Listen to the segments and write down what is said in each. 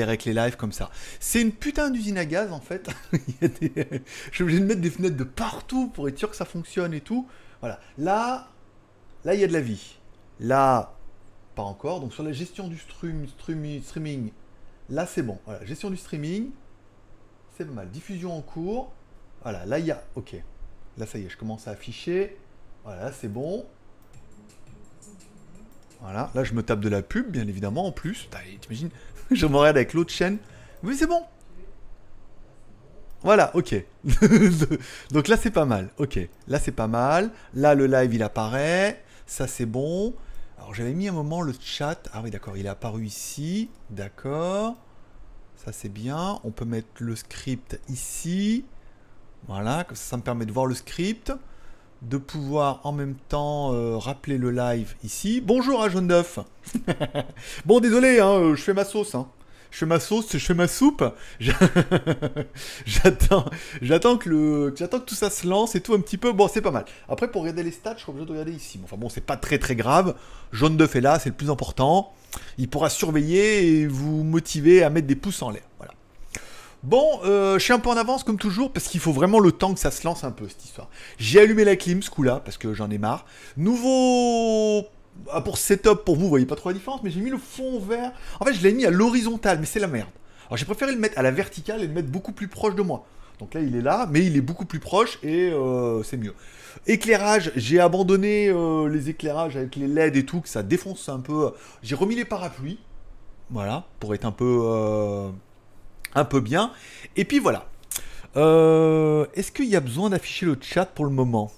avec les comme ça. C'est une putain d'usine à gaz en fait. Je suis obligé de mettre des fenêtres de partout pour être sûr que ça fonctionne et tout. Voilà. Là, là il y a de la vie. Là, pas encore. Donc sur la gestion du stream, streaming, là c'est bon. Voilà, gestion du streaming, c'est pas mal. Diffusion en cours. Voilà, là il y a. Ok. Là ça y est, je commence à afficher. Voilà, c'est bon. Voilà, là je me tape de la pub, bien évidemment, en plus. T'imagines Je me regarde avec l'autre chaîne. Oui, c'est bon. Voilà, ok. Donc là, c'est pas mal. Ok, là, c'est pas mal. Là, le live, il apparaît. Ça, c'est bon. Alors, j'avais mis un moment le chat. Ah oui, d'accord, il est apparu ici. D'accord. Ça, c'est bien. On peut mettre le script ici. Voilà, ça, ça me permet de voir le script de pouvoir en même temps euh, rappeler le live ici. Bonjour à Jaune d'œuf. bon, désolé, hein, euh, je fais ma sauce. Hein. Je fais ma sauce, je fais ma soupe. j'attends, j'attends que tout ça se lance et tout un petit peu. Bon, c'est pas mal. Après, pour regarder les stats, je suis obligé de regarder ici. Enfin bon, c'est pas très très grave. Jaune d'œuf est là, c'est le plus important. Il pourra surveiller et vous motiver à mettre des pouces en l'air. Voilà. Bon, euh, je suis un peu en avance comme toujours parce qu'il faut vraiment le temps que ça se lance un peu cette histoire. J'ai allumé la clim ce coup-là parce que j'en ai marre. Nouveau ah, pour setup pour vous, vous voyez pas trop la différence, mais j'ai mis le fond vert. En fait, je l'ai mis à l'horizontale, mais c'est la merde. Alors j'ai préféré le mettre à la verticale et le mettre beaucoup plus proche de moi. Donc là, il est là, mais il est beaucoup plus proche et euh, c'est mieux. Éclairage, j'ai abandonné euh, les éclairages avec les LED et tout, que ça défonce un peu. J'ai remis les parapluies, voilà, pour être un peu un peu bien. Et puis voilà. Euh, est-ce qu'il y a besoin d'afficher le chat pour le moment?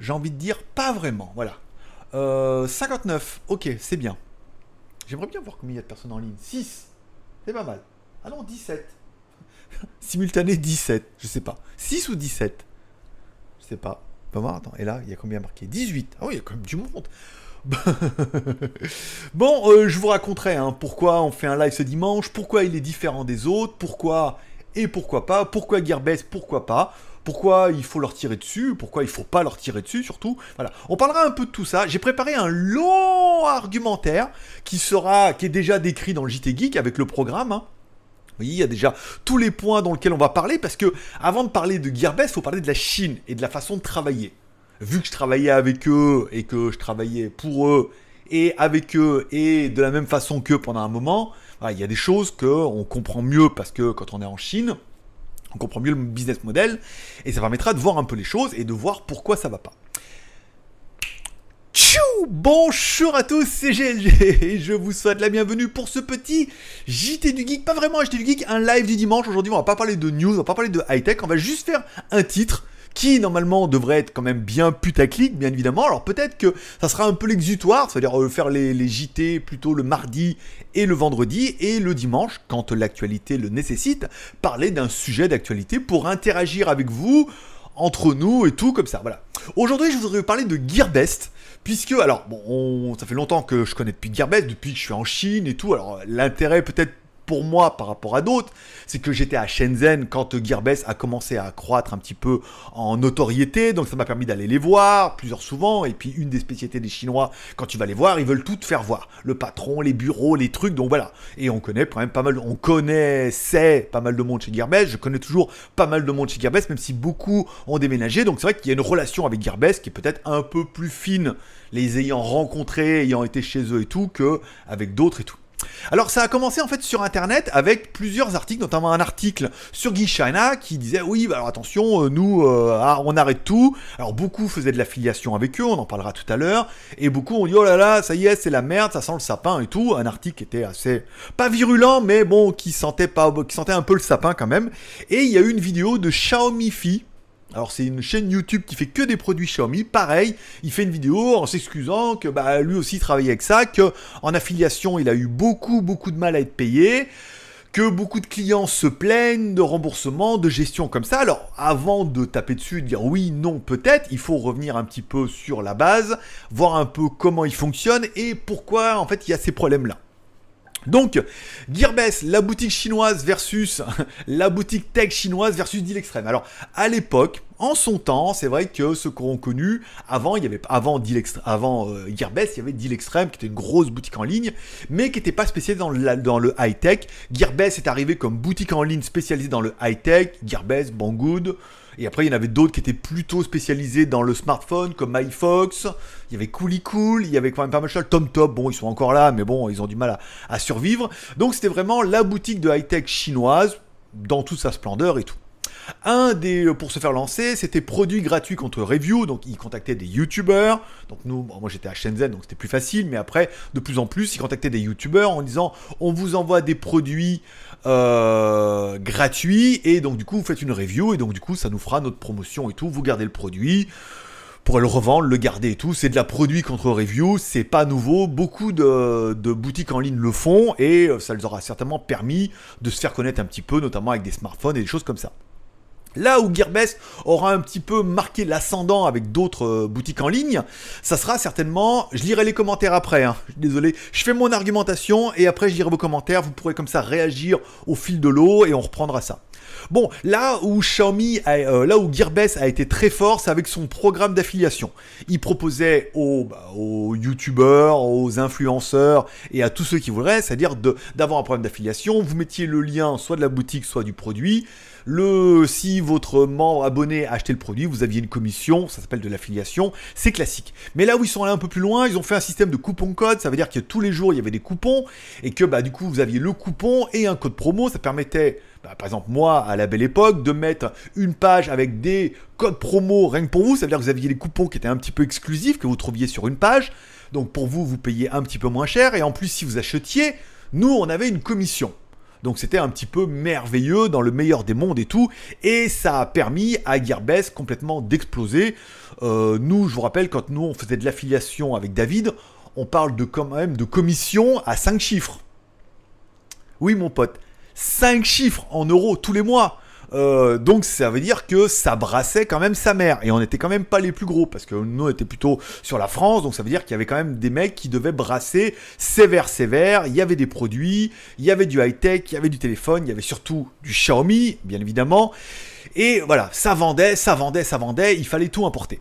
J'ai envie de dire pas vraiment. Voilà. 59, euh, ok, c'est bien. J'aimerais bien voir combien il y a de personnes en ligne. 6, c'est pas mal. Ah non, 17. Simultané 17, je sais pas. 6 ou 17 Je sais pas. Va voir, attends. Et là, il y a combien marqué? 18. Ah oui, il y a quand même du monde. bon, euh, je vous raconterai hein, pourquoi on fait un live ce dimanche, pourquoi il est différent des autres, pourquoi et pourquoi pas, pourquoi Gearbest, pourquoi pas, pourquoi il faut leur tirer dessus, pourquoi il faut pas leur tirer dessus surtout. Voilà, on parlera un peu de tout ça. J'ai préparé un long argumentaire qui sera, qui est déjà décrit dans le JT Geek avec le programme. Hein. Oui, il y a déjà tous les points dans lesquels on va parler parce que avant de parler de Gearbest, il faut parler de la Chine et de la façon de travailler vu que je travaillais avec eux et que je travaillais pour eux et avec eux et de la même façon qu'eux pendant un moment, il y a des choses qu'on comprend mieux parce que quand on est en Chine, on comprend mieux le business model et ça permettra de voir un peu les choses et de voir pourquoi ça va pas. Tchou Bonjour à tous, c'est GLG et je vous souhaite la bienvenue pour ce petit JT du Geek, pas vraiment JT du Geek, un live du dimanche. Aujourd'hui, on va pas parler de news, on va pas parler de high-tech, on va juste faire un titre qui normalement devrait être quand même bien putaclic, bien évidemment. Alors peut-être que ça sera un peu l'exutoire, c'est-à-dire euh, faire les, les, JT plutôt le mardi et le vendredi, et le dimanche, quand l'actualité le nécessite, parler d'un sujet d'actualité pour interagir avec vous, entre nous et tout comme ça. Voilà. Aujourd'hui, je voudrais vous parler de Gearbest. Puisque, alors, bon, ça fait longtemps que je connais depuis Gearbest, depuis que je suis en Chine et tout. Alors, l'intérêt peut-être pour moi par rapport à d'autres, c'est que j'étais à Shenzhen quand Gearbest a commencé à croître un petit peu en notoriété, donc ça m'a permis d'aller les voir plusieurs souvent, et puis une des spécialités des Chinois, quand tu vas les voir, ils veulent tout te faire voir, le patron, les bureaux, les trucs, donc voilà, et on connaît quand même pas mal, on connaissait pas mal de monde chez Gearbest, je connais toujours pas mal de monde chez Gearbest, même si beaucoup ont déménagé, donc c'est vrai qu'il y a une relation avec Gearbest qui est peut-être un peu plus fine, les ayant rencontrés, ayant été chez eux et tout, que avec d'autres et tout. Alors ça a commencé en fait sur internet avec plusieurs articles, notamment un article sur Guy China qui disait oui bah alors attention euh, nous euh, ah, on arrête tout. Alors beaucoup faisaient de l'affiliation avec eux, on en parlera tout à l'heure, et beaucoup ont dit oh là là ça y est c'est la merde, ça sent le sapin et tout. Un article qui était assez pas virulent mais bon qui sentait qui sentait un peu le sapin quand même. Et il y a eu une vidéo de Xiaomi Fi alors c'est une chaîne YouTube qui fait que des produits Xiaomi. Pareil, il fait une vidéo en s'excusant que bah, lui aussi travaillait avec ça, que en affiliation il a eu beaucoup beaucoup de mal à être payé, que beaucoup de clients se plaignent de remboursement, de gestion comme ça. Alors avant de taper dessus, de dire oui, non, peut-être, il faut revenir un petit peu sur la base, voir un peu comment il fonctionne et pourquoi en fait il y a ces problèmes là. Donc, Gearbest, la boutique chinoise versus la boutique tech chinoise versus Deal Extreme. Alors, à l'époque, En son temps, c'est vrai que ceux qu'on connu, avant, il y avait avant, euh, Gearbest, il y avait Deal Extreme qui était une grosse boutique en ligne, mais qui n'était pas spécialisée dans le, high-tech. Gearbest est arrivé comme boutique en ligne spécialisée dans le high-tech, Gearbest, Banggood. Et après, il y en avait d'autres qui étaient plutôt spécialisés dans le smartphone, comme MyFox. Il y avait Coolie Cool, il y avait quand même pas mal de choses. TomTop, bon, ils sont encore là, mais bon, ils ont du mal à survivre. Donc, c'était vraiment la boutique de high-tech chinoise, dans toute sa splendeur et tout. Un des, euh, pour se faire lancer, c'était produit gratuit contre review, donc il contactait des youtubeurs. Donc nous, moi j'étais à Shenzhen, donc c'était plus facile, mais après, de plus en plus, il contactait des youtubeurs en disant on vous envoie des produits euh, gratuits, et donc du coup vous faites une review, et donc du coup ça nous fera notre promotion et tout, vous gardez le produit pour le revendre, le garder et tout. C'est de la produit contre review, c'est pas nouveau. Beaucoup de, de, boutiques en ligne le font et euh, ça leur aura certainement permis de se faire connaître un petit peu, notamment avec des smartphones et des choses comme ça. Là où Gearbest aura un petit peu marqué l'ascendant avec d'autres euh, boutiques en ligne, ça sera certainement, je lirai les commentaires après, hein. désolé, je fais mon argumentation et après je lirai vos commentaires, vous pourrez comme ça réagir au fil de l'eau et on reprendra ça. Bon, là où Xiaomi, euh, là où Gearbest a été très fort, c'est avec son programme d'affiliation. Il proposait aux, bah, aux youtubeurs, aux influenceurs et à tous ceux qui voudraient, c'est-à-dire d'avoir un programme d'affiliation, vous mettiez le lien soit de la boutique, soit du produit. Le, si votre membre abonné a acheté le produit, vous aviez une commission, ça s'appelle de l'affiliation, c'est classique. Mais là où ils sont allés un peu plus loin, ils ont fait un système de coupon code, ça veut dire que tous les jours il y avait des coupons et que bah, du coup vous aviez le coupon et un code promo, ça permettait bah, par exemple moi à la belle époque de mettre une page avec des codes promo rien que pour vous, ça veut dire que vous aviez les coupons qui étaient un petit peu exclusifs que vous trouviez sur une page. Donc pour vous, vous payez un petit peu moins cher et en plus si vous achetiez, nous on avait une commission. Donc c'était un petit peu merveilleux dans le meilleur des mondes et tout. Et ça a permis à Gearbest complètement d'exploser. Euh, nous, je vous rappelle, quand nous on faisait de l'affiliation avec David, on parle de quand même de commission à 5 chiffres. Oui mon pote, 5 chiffres en euros tous les mois. Euh, donc ça veut dire que ça brassait quand même sa mère. Et on n'était quand même pas les plus gros, parce que nous on était plutôt sur la France, donc ça veut dire qu'il y avait quand même des mecs qui devaient brasser sévère sévère. Il y avait des produits, il y avait du high-tech, il y avait du téléphone, il y avait surtout du Xiaomi, bien évidemment. Et voilà, ça vendait, ça vendait, ça vendait, il fallait tout importer.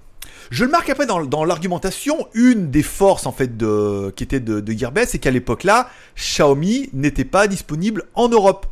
Je le marque après dans, l'argumentation, une des forces en fait qui était de, de Gearbest, c'est qu'à l'époque là, Xiaomi n'était pas disponible en Europe.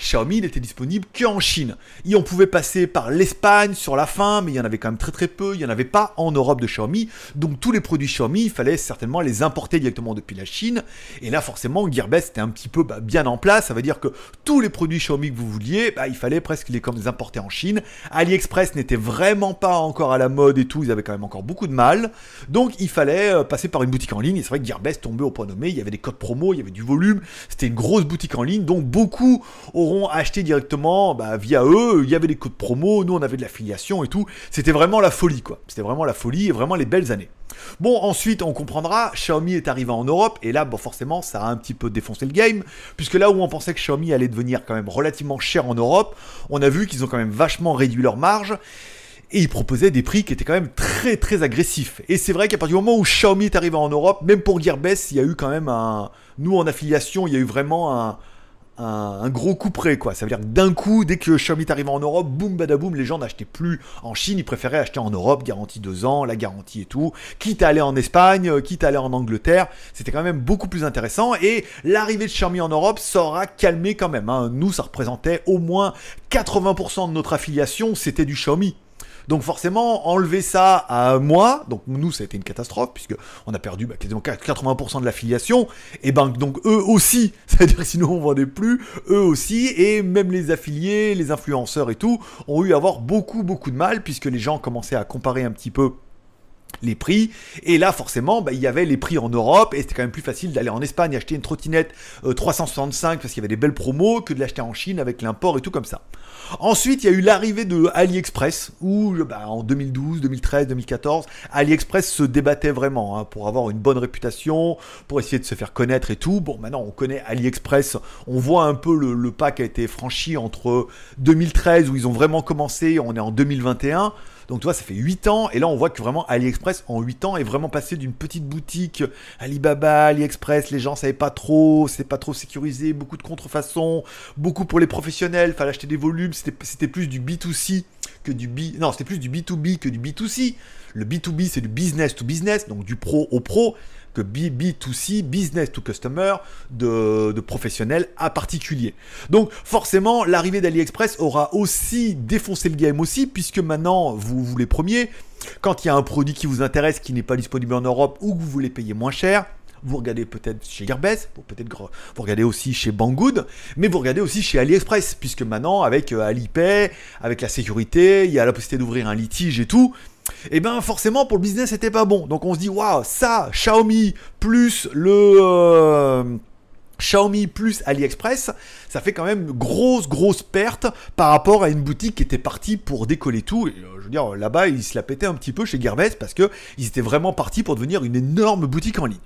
Xiaomi n'était disponible qu'en Chine. Et on pouvait passer par l'Espagne sur la fin, mais il y en avait quand même très très peu. Il n'y en avait pas en Europe de Xiaomi. Donc tous les produits Xiaomi, il fallait certainement les importer directement depuis la Chine. Et là, forcément, Gearbest était un petit peu bah, bien en place. Ça veut dire que tous les produits Xiaomi que vous vouliez, bah, il fallait presque les, comme les importer en Chine. AliExpress n'était vraiment pas encore à la mode et tout. Ils avaient quand même encore beaucoup de mal. Donc il fallait euh, passer par une boutique en ligne. Et c'est vrai que Gearbest tombait au point nommé. Il y avait des codes promo, il y avait du volume. C'était une grosse boutique en ligne. Donc beaucoup auront acheté directement bah, via eux. Il y avait des codes promo, nous on avait de l'affiliation et tout. C'était vraiment la folie quoi. C'était vraiment la folie et vraiment les belles années. Bon, ensuite, on comprendra, Xiaomi est arrivé en Europe, et là, bon, forcément, ça a un petit peu défoncé le game, puisque là où on pensait que Xiaomi allait devenir quand même relativement cher en Europe, on a vu qu'ils ont quand même vachement réduit leur marge, et ils proposaient des prix qui étaient quand même très très agressifs. Et c'est vrai qu'à partir du moment où Xiaomi est arrivé en Europe, même pour Gearbest, il y a eu quand même un... Nous, en affiliation, il y a eu vraiment un, un, gros coup près, quoi. Ça veut dire que d'un coup, dès que Xiaomi est arrivé en Europe, boum badaboum, les gens n'achetaient plus en Chine, ils préféraient acheter en Europe, garantie 2 ans, la garantie et tout, quitte à aller en Espagne, euh, quitte à aller en Angleterre, c'était quand même beaucoup plus intéressant, et l'arrivée de Xiaomi en Europe, ça aura calmé quand même. Hein. Nous, ça représentait au moins 80% de notre affiliation, c'était du Xiaomi. Donc forcément, enlever ça à moi, donc nous ça a été une catastrophe puisque on a perdu bah, quasiment 80% de l'affiliation. Et ben donc eux aussi, c'est-à-dire que sinon on vendait plus, eux aussi, et même les affiliés, les influenceurs et tout, ont eu à avoir beaucoup beaucoup de mal puisque les gens commençaient à comparer un petit peu les prix. Et là, forcément, bah, il y avait les prix en Europe, et c'était quand même plus facile d'aller en Espagne acheter une trottinette 365 euh, parce qu'il y avait des belles promos que de l'acheter en Chine avec l'import et tout comme ça. Ensuite, il y a eu l'arrivée de AliExpress, où bah, en 2012, 2013, 2014, AliExpress se débattait vraiment hein, pour avoir une bonne réputation, pour essayer de se faire connaître et tout. Bon, maintenant on connaît AliExpress, on voit un peu le, le pas qui a été franchi entre 2013 où ils ont vraiment commencé, on est en 2021. Donc tu vois, ça fait 8 ans, et là on voit que vraiment AliExpress en 8 ans est vraiment passé d'une petite boutique Alibaba, AliExpress, les gens savaient pas trop, c'est pas trop sécurisé, beaucoup de contrefaçons, beaucoup pour les professionnels, fallait acheter des volumes, c'était plus du B2C que du B. Non, c'était plus du B2B que du B2C. Le B2B, c'est du business to business, donc du pro au pro, que B, B2C, business to customer, de, de professionnel à particulier. Donc forcément, l'arrivée d'AliExpress aura aussi défoncé le game aussi, puisque maintenant, vous, vous les premiers, quand il y a un produit qui vous intéresse, qui n'est pas disponible en Europe ou que vous voulez payer moins cher, vous regardez peut-être chez Gearbest, peut-être vous regardez aussi chez Banggood, mais vous regardez aussi chez AliExpress, puisque maintenant avec euh, Alipay, avec la sécurité, il y a la possibilité d'ouvrir un litige et tout. Et eh ben forcément pour le business c'était pas bon. Donc on se dit waouh ça Xiaomi plus le euh, Xiaomi plus AliExpress, ça fait quand même grosse grosse perte par rapport à une boutique qui était partie pour décoller tout. Et, euh, je veux dire là-bas ils se la pétaient un petit peu chez Gearbest parce que ils étaient vraiment partis pour devenir une énorme boutique en ligne.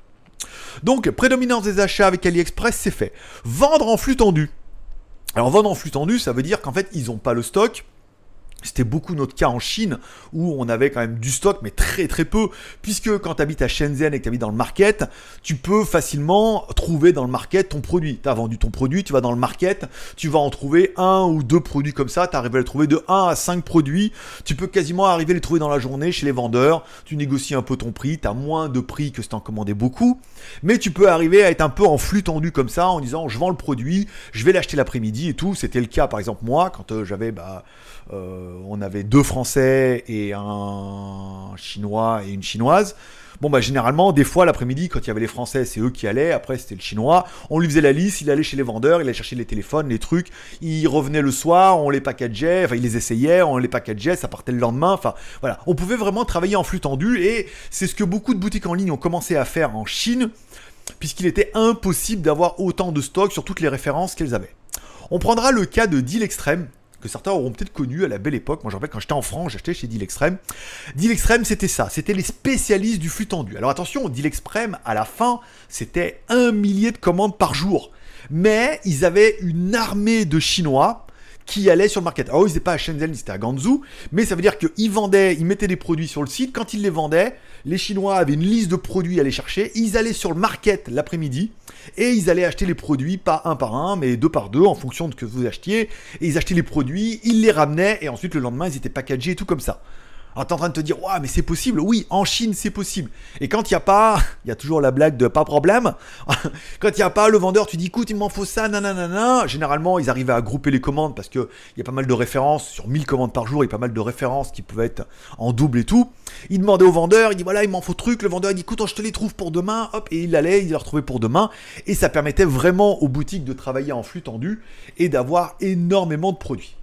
Donc, prédominance des achats avec AliExpress, c'est fait. Vendre en flux tendu. Alors, vendre en flux tendu, ça veut dire qu'en fait, ils n'ont pas le stock c'était beaucoup notre cas en Chine où on avait quand même du stock, mais très très peu, puisque quand tu habites à Shenzhen et que tu habites dans le market, tu peux facilement trouver dans le market ton produit. Tu as vendu ton produit, tu vas dans le market, tu vas en trouver un ou deux produits comme ça, tu arrives à les trouver de 1 à 5 produits, tu peux quasiment arriver à les trouver dans la journée chez les vendeurs, tu négocies un peu ton prix, tu as moins de prix que si tu en commandais beaucoup, mais tu peux arriver à être un peu en flux tendu comme ça en disant je vends le produit, je vais l'acheter l'après-midi et tout. C'était le cas par exemple moi quand euh, j'avais... Bah, euh, on avait deux Français et un Chinois et une Chinoise. Bon, bah, généralement, des fois, l'après-midi, quand il y avait les Français, c'est eux qui allaient. Après, c'était le Chinois. On lui faisait la liste, il allait chez les vendeurs, il allait chercher les téléphones, les trucs. Il revenait le soir, on les packageait, enfin, il les essayait, on les packageait, ça partait le lendemain. Enfin, voilà. On pouvait vraiment travailler en flux tendu et c'est ce que beaucoup de boutiques en ligne ont commencé à faire en Chine, puisqu'il était impossible d'avoir autant de stock sur toutes les références qu'elles avaient. On prendra le cas de Deal Extreme, que certains auront peut-être connu à la belle époque. Moi, je rappelle quand j'étais en France, j'achetais chez Deal Extreme. Deal Extreme, c'était ça. C'était les spécialistes du flux tendu. Alors attention, Deal Extreme, à la fin, c'était un millier de commandes par jour. Mais ils avaient une armée de Chinois qui allaient sur le market. Alors, ils n'étaient pas à Shenzhen, ils étaient à Ganzhou, mais ça veut dire qu'ils vendaient, ils mettaient des produits sur le site. Quand ils les vendaient, les Chinois avaient une liste de produits à aller chercher. Ils allaient sur le market l'après-midi et ils allaient acheter les produits pas un par un, mais deux par deux en fonction de ce que vous achetiez. Et ils achetaient les produits, ils les ramenaient et ensuite le lendemain ils étaient packagés et tout comme ça. Alors t'es en train de te dire, ouais, mais c'est possible. Oui, en Chine, c'est possible. Et quand il n'y a pas, il y a toujours la blague de pas problème. quand il n'y a pas, le vendeur, tu dis, écoute, il m'en faut ça, nanana. Généralement, ils arrivaient à grouper les commandes parce qu'il y a pas mal de références. Sur 1000 commandes par jour, il y a pas mal de références qui pouvaient être en double et tout. Il demandait au vendeur, il dit, voilà, il m'en faut truc. Le vendeur, il dit, écoute, je te les trouve pour demain. Hop, et il allait, il les retrouvait pour demain. Et ça permettait vraiment aux boutiques de travailler en flux tendu et d'avoir énormément de produits.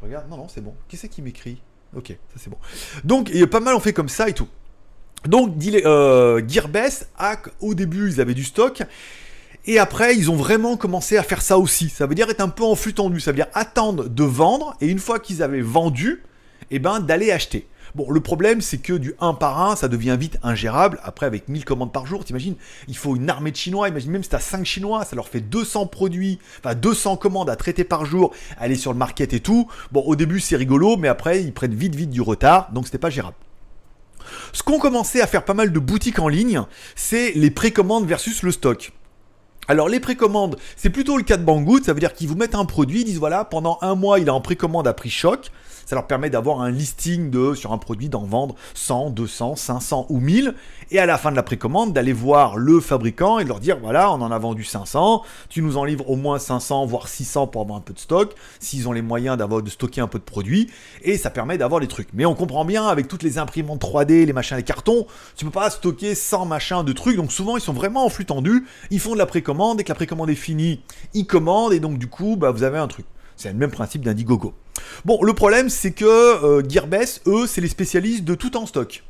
Je regarde, non, non, c'est bon. Qui c'est qui m'écrit? Ok, ça c'est bon. Donc, il y a pas mal on fait comme ça et tout. Donc, euh, Gearbest, au début, ils avaient du stock. Et après, ils ont vraiment commencé à faire ça aussi. Ça veut dire être un peu en flux tendu. Ça veut dire attendre de vendre. Et une fois qu'ils avaient vendu, eh ben, d'aller acheter. Bon, le problème, c'est que du 1 par 1, ça devient vite ingérable. Après, avec 1000 commandes par jour, t'imagines, il faut une armée de Chinois. Imagine même si t'as 5 Chinois, ça leur fait 200 produits, enfin 200 commandes à traiter par jour, aller sur le market et tout. Bon, au début, c'est rigolo, mais après, ils prennent vite, vite du retard, donc c'était pas gérable. Ce qu'ont commencé à faire pas mal de boutiques en ligne, c'est les précommandes versus le stock. Alors les précommandes, c'est plutôt le cas de Banggood, ça veut dire qu'ils vous mettent un produit, ils disent voilà, pendant un mois il est en précommande à prix choc, ça leur permet d'avoir un listing de, sur un produit, d'en vendre 100, 200, 500 ou 1000. Et à la fin de la précommande, d'aller voir le fabricant et de leur dire voilà, on en a vendu 500, tu nous en livres au moins 500, voire 600 pour avoir un peu de stock, s'ils ont les moyens d'avoir de stocker un peu de produits. Et ça permet d'avoir les trucs. Mais on comprend bien, avec toutes les imprimantes 3D, les machins, les cartons, tu peux pas stocker 100 machins de trucs. Donc souvent, ils sont vraiment en flux tendu. Ils font de la précommande. et que la précommande est finie, ils commandent. Et donc, du coup, bah, vous avez un truc. C'est le même principe d'Indiegogo. Bon, le problème, c'est que euh, Gearbest, eux, c'est les spécialistes de tout en stock.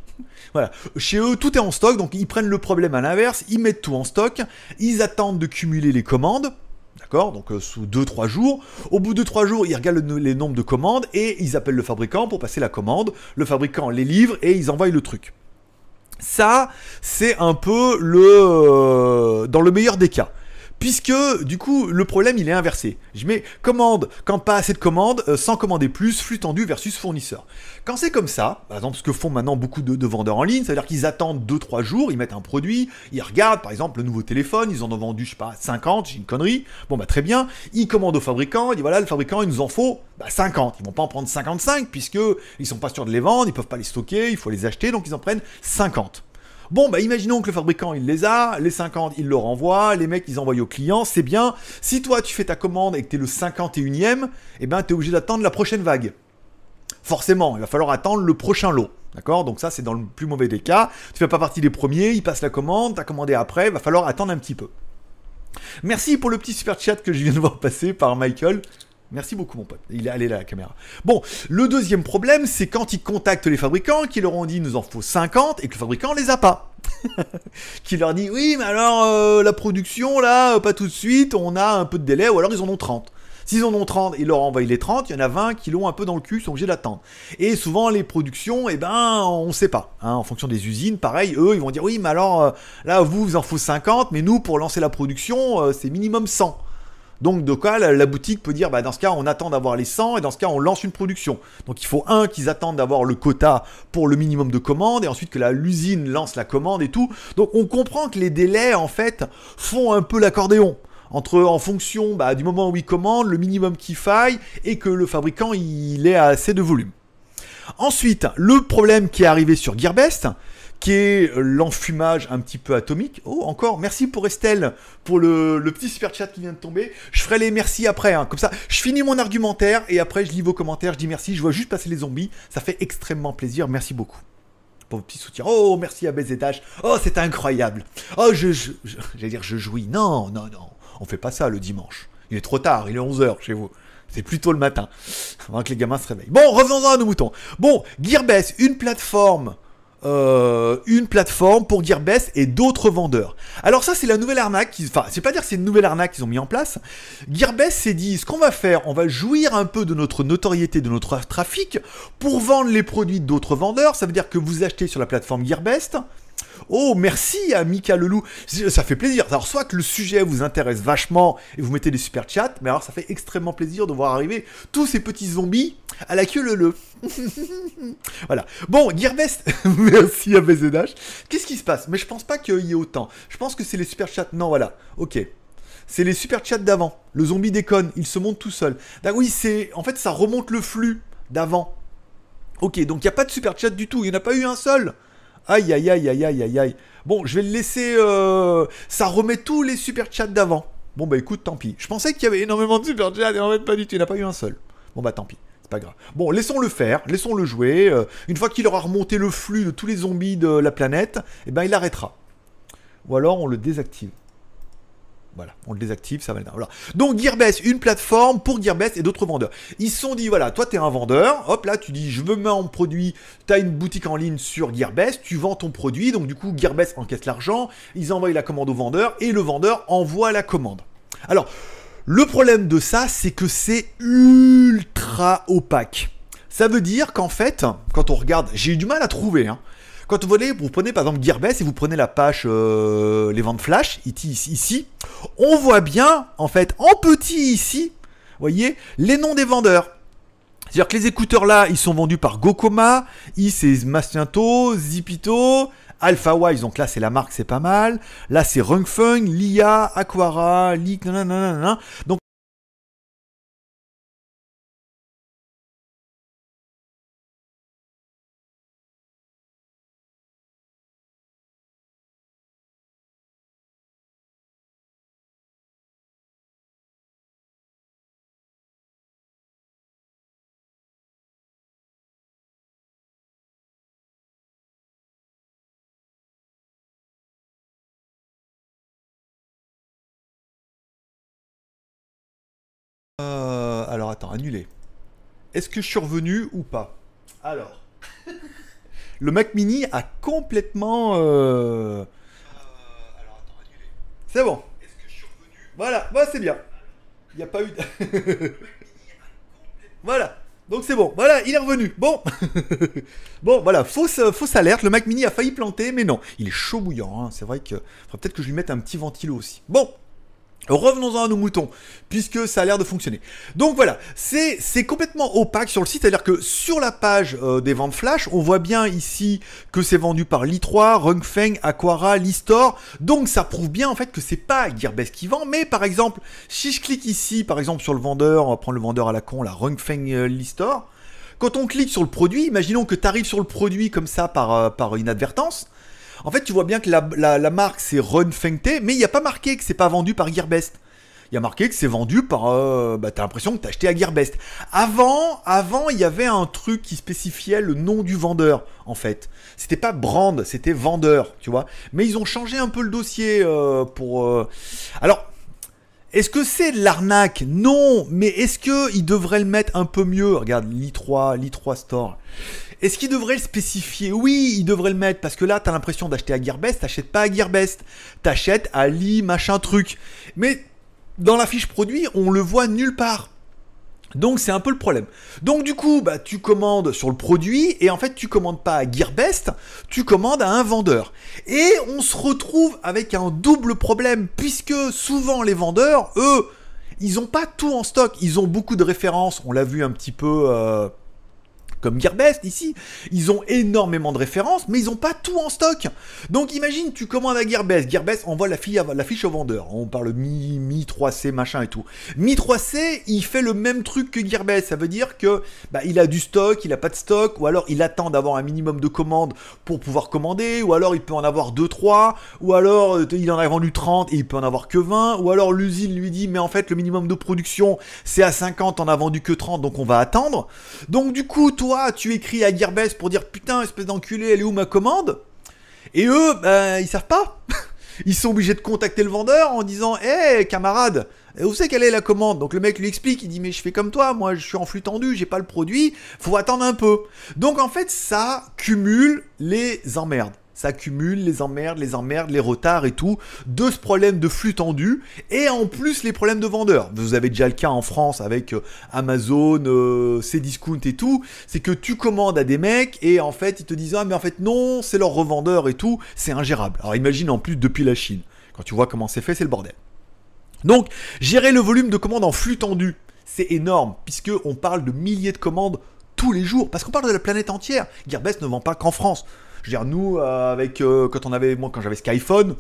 Voilà. Chez eux, tout est en stock, donc ils prennent le problème à l'inverse, ils mettent tout en stock, ils attendent de cumuler les commandes. D'accord Donc euh, sous 2-3 jours. Au bout de 3 jours, ils regardent les nombres de commandes et ils appellent le fabricant pour passer la commande. Le fabricant les livre et ils envoient le truc. Ça, c'est un peu le... Euh, dans le meilleur des cas. Puisque du coup le problème il est inversé. Je mets commande quand pas assez de commandes, euh, sans commander plus, flux tendu versus fournisseur. Quand c'est comme ça, par exemple ce que font maintenant beaucoup de, vendeurs en ligne, c'est-à-dire qu'ils attendent 2-3 jours, ils mettent un produit, ils regardent par exemple le nouveau téléphone, ils en ont vendu je sais pas 50, j'ai une connerie, bon bah très bien, ils commandent au fabricant, ils disent voilà le fabricant il nous en faut bah, 50, ils vont pas en prendre 55 puisque ils sont pas sûrs de les vendre, ils peuvent pas les stocker, il faut les acheter donc ils en prennent 50. Bon, bah imaginons que le fabricant il les a, les 50 il le renvoie, les mecs ils envoient au client, c'est bien. Si toi tu fais ta commande et que t'es le 51ème, eh ben t'es obligé d'attendre la prochaine vague. Forcément, il va falloir attendre le prochain lot. D'accord? Donc ça c'est dans le plus mauvais des cas. Tu fais pas partie des premiers, il passe la commande, t'as commandé après, il va falloir attendre un petit peu. Merci pour le petit super chat que je viens de voir passer par Michael. Merci beaucoup, mon pote. Il est allé là, la caméra. Bon, le deuxième problème, c'est quand ils contactent les fabricants, qui leur ont dit nous en faut 50 et que le fabricant les a pas. qui leur dit oui, mais alors euh, la production, là, pas tout de suite, on a un peu de délai, ou alors ils en ont 30. S'ils en ont 30, ils leur envoient les 30, il y en a 20 qui l'ont un peu dans le cul, sont obligés d'attendre. Et souvent, les productions, eh ben, on sait pas. Hein, en fonction des usines, pareil, eux, ils vont dire oui, mais alors, euh, là, vous, vous en faut 50, mais nous, pour lancer la production, euh, c'est minimum 100. Donc de quoi la, boutique peut dire bah dans ce cas on attend d'avoir les 100 et dans ce cas on lance une production. Donc il faut un qu'ils attendent d'avoir le quota pour le minimum de commandes et ensuite que l'usine lance la commande et tout. Donc on comprend que les délais en fait font un peu l'accordéon entre en fonction bah, du moment où ils commandent, le minimum qu'il faille et que le fabricant il ait assez de volume. Ensuite, le problème qui est arrivé sur Gearbest, qui est l'enfumage un petit peu atomique. Oh, encore, merci pour Estelle, pour le, petit super chat qui vient de tomber. Je ferai les merci après, hein. comme ça, je finis mon argumentaire et après je lis vos commentaires, je dis merci, je vois juste passer les zombies, ça fait extrêmement plaisir, merci beaucoup. Pour vos petits soutiens. Oh, merci à BZH. Oh, c'est incroyable. Oh, je, je, j'allais dire je jouis. Non, non, non. On fait pas ça le dimanche. Il est trop tard, il est 11h chez vous. C'est plutôt le matin, avant que les gamins se réveillent. Bon, revenons-en à nos moutons. Bon, Gearbest, une plateforme euh, une plateforme pour Gearbest et d'autres vendeurs. Alors ça c'est la nouvelle arnaque, enfin c'est pas dire c'est une nouvelle arnaque qu'ils ont mis en place. Gearbest s'est dit ce qu'on va faire, on va jouir un peu de notre notoriété, de notre trafic pour vendre les produits d'autres vendeurs. Ça veut dire que vous achetez sur la plateforme Gearbest, Oh, merci à Mika Lelou. Ça fait plaisir. Alors, soit que le sujet vous intéresse vachement et vous mettez des super chats, mais alors ça fait extrêmement plaisir de voir arriver tous ces petits zombies à la queue leu voilà. Bon, Gearbest, merci à BZH. Qu'est-ce qui se passe? Mais je pense pas qu'il y ait autant. Je pense que c'est les super chats. Non, voilà. Ok. C'est les super chats d'avant. Le zombie déconne, il se monte tout seul. Ah oui, c'est. En fait, ça remonte le flux d'avant. Ok, donc il n'y a pas de super chat du tout. Il n'y en a pas eu un seul. Aïe, aïe, aïe, aïe, aïe, aïe, aïe. Bon, je vais le laisser. Euh, ça remet tous les super chats d'avant. Bon, bah écoute, tant pis. Je pensais qu'il y avait énormément de super chats et en fait, pas du tout. Il n'y en a pas eu un seul. Bon, bah tant pis. C'est pas grave. Bon, laissons-le faire. Laissons-le jouer. Euh, une fois qu'il aura remonté le flux de tous les zombies de la planète, eh ben il arrêtera. Ou alors on le désactive. Voilà, on le désactive, ça va voilà. Donc Gearbest, une plateforme pour Gearbest et d'autres vendeurs. Ils se sont dit, voilà, toi tu es un vendeur, hop là tu dis, je veux mettre mon produit, tu as une boutique en ligne sur Gearbest, tu vends ton produit, donc du coup Gearbest encaisse l'argent, ils envoient la commande au vendeur et le vendeur envoie la commande. Alors, le problème de ça, c'est que c'est ultra opaque. Ça veut dire qu'en fait, quand on regarde, j'ai eu du mal à trouver, hein, quand vous, voulez, vous prenez par exemple Gearbest et vous prenez la page euh, les ventes flash, ici, on voit bien, en fait, en petit ici, voyez, les noms des vendeurs. C'est-à-dire que les écouteurs là, ils sont vendus par Gokoma, I c'est Mastiento, Zipito, Alpha Wise, donc là c'est la marque, c'est pas mal. Là c'est Rungfeng, Lia, Aquara, Leak, nanana. Donc annulé. Est-ce que je suis revenu ou pas? Alors. le Mac Mini a complètement. Alors attends, annulé. C'est bon. Est-ce que je suis revenu Voilà, c'est bien. Il n'y a pas eu. De... voilà. Donc c'est bon, voilà, il est revenu. Bon, bon, voilà, fausse, fausse alerte. Le Mac Mini a failli planter, mais non, il est chaud bouillant. Hein. C'est vrai que peut-être que je lui mette un petit ventilo aussi. Bon, Revenons-en à nos moutons, puisque ça a l'air de fonctionner. Donc voilà, c'est complètement opaque sur le site, c'est-à-dire que sur la page euh, des ventes flash, on voit bien ici que c'est vendu par Li3, Rungfeng, Aquara, Listor, donc ça prouve bien en fait que c'est pas Gearbest qui vend, mais par exemple, si je clique ici, par exemple sur le vendeur, on va prendre le vendeur à la con, la Rungfeng euh, Listor, quand on clique sur le produit, imaginons que tu arrives sur le produit comme ça par, euh, par inadvertance, en fait, tu vois bien que la, marque c'est Run Fengte, mais il n'y a pas marqué que c'est pas vendu par Gearbest. Il y a marqué que c'est vendu par. Euh, bah, t'as l'impression que t'as acheté à Gearbest. Avant, avant, il y avait un truc qui spécifiait le nom du vendeur, en fait. C'était pas brand, c'était vendeur, tu vois. Mais ils ont changé un peu le dossier euh, pour. Euh, alors. Est-ce que c'est l'arnaque? Non, mais est-ce qu'ils devraient le mettre un peu mieux? Regarde, l'i3, l'i3 Store. Est-ce qu'il devrait le spécifier? Oui, il devrait le mettre parce que là, t'as l'impression d'acheter à Gearbest, t'achètes pas à Gearbest, t'achètes à Li machin truc. Mais dans la fiche produit, on le voit nulle part. Donc c'est un peu le problème. Donc du coup, bah, tu commandes sur le produit et en fait tu commandes pas à Gearbest, tu commandes à un vendeur. Et on se retrouve avec un double problème puisque souvent les vendeurs, eux, ils ont pas tout en stock. Ils ont beaucoup de références. On l'a vu un petit peu. Euh, comme Gearbest ici, ils ont énormément de références, mais ils n'ont pas tout en stock. Donc imagine, tu commandes à Gearbest, Gearbest envoie la, fiche au vendeur. On parle Mi, Mi 3C, machin et tout. Mi 3C, il fait le même truc que Gearbest. Ça veut dire que bah, il a du stock, il a pas de stock, ou alors il attend d'avoir un minimum de commandes pour pouvoir commander, ou alors il peut en avoir 2-3, ou alors euh, il en a vendu 30 et il peut en avoir que 20, ou alors l'usine lui dit mais en fait le minimum de production c'est à 50, on a vendu que 30, donc on va attendre. Donc du coup, toi tu écris à Gearbest pour dire putain, espèce d'enculé, elle est où ma commande? Et eux, ben, ils savent pas. Ils sont obligés de contacter le vendeur en disant Hé, camarade, où c'est quelle est la commande? Donc le mec lui explique, il dit Mais je fais comme toi, moi je suis en flux tendu, j'ai pas le produit, faut attendre un peu. Donc en fait, ça cumule les emmerdes ça les emmerdes, les emmerdes, les retards et tout, de ce problème de flux tendu, et en plus les problèmes de vendeurs. Vous avez déjà le cas en France avec euh, Amazon, euh, Cdiscount et tout, c'est que tu commandes à des mecs, et en fait ils te disent Ah mais en fait non, c'est leur revendeur et tout, c'est ingérable. Alors imagine en plus depuis la Chine, quand tu vois comment c'est fait, c'est le bordel. Donc, gérer le volume de commandes en flux tendu, c'est énorme, puisque on parle de milliers de commandes tous les jours, parce qu'on parle de la planète entière. Gearbest ne vend pas qu'en France. Je veux dire, nous, euh, avec, euh, quand on avait, moi, quand j'avais Skyphone,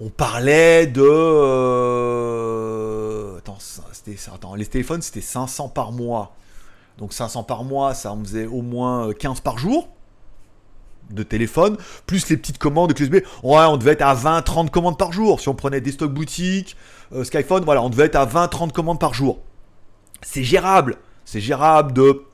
on parlait de. Euh, attends, attends, les téléphones, c'était 500 par mois. Donc 500 par mois, ça en faisait au moins 15 par jour de téléphone, plus les petites commandes de USB. Ouais, on devait être à 20-30 commandes par jour. Si on prenait des stocks boutiques, Skyphone, voilà, on devait être à 20-30 commandes par jour. C'est gérable. C'est gérable de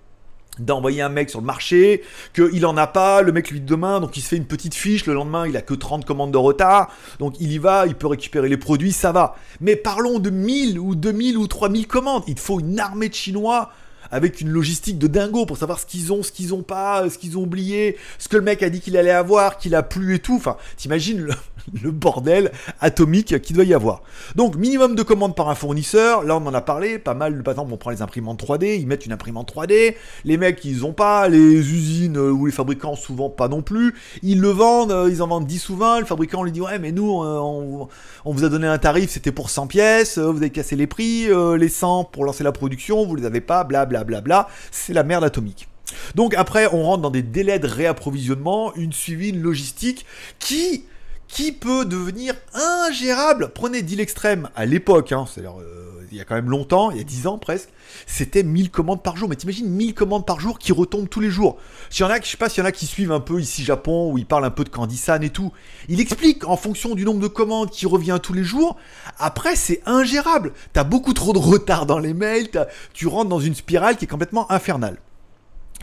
d'envoyer un mec sur le marché, qu'il en a pas, le mec lui dit demain, donc il se fait une petite fiche, le lendemain il a que 30 commandes de retard, donc il y va, il peut récupérer les produits, ça va. Mais parlons de 1000 ou 2000 ou 3000 commandes, il faut une armée de Chinois avec une logistique de dingo pour savoir ce qu'ils ont, ce qu'ils ont pas, ce qu'ils ont oublié, ce que le mec a dit qu'il allait avoir, qu'il a plu et tout. Enfin, t'imagines le, bordel atomique qu'il doit y avoir. Donc, minimum de commandes par un fournisseur. Là, on en a parlé. Pas mal, par exemple, on prend les imprimantes 3D. Ils mettent une imprimante 3D. Les mecs, ils ont pas. Les usines ou les fabricants, souvent pas non plus. Ils le vendent. Euh, ils en vendent 10 ou 20. Le fabricant lui dit Ouais, mais nous, euh, on, on vous a donné un tarif, c'était pour 100 pièces. Euh, vous avez cassé les prix. Les 100 pour lancer la production, vous les avez pas. Blablabla blablabla, c'est la merde atomique. Donc après, on rentre dans des délais de réapprovisionnement, une suivi, logistique qui qui peut devenir ingérable. Prenez Deal Extreme à l'époque, hein, c'est-à-dire euh, il y a quand même longtemps, il y a 10 ans presque, c'était 1000 commandes par jour. Mais t'imagines 1000 commandes par jour qui retombent tous les jours. S'il y en a, je sais pas s'il y en a qui suivent un peu ici Japon, où ils parlent un peu de Candy-san et tout. Il explique en fonction du nombre de commandes qui revient tous les jours. Après, c'est ingérable. T'as beaucoup trop de retard dans les mails, tu rentres dans une spirale qui est complètement infernale.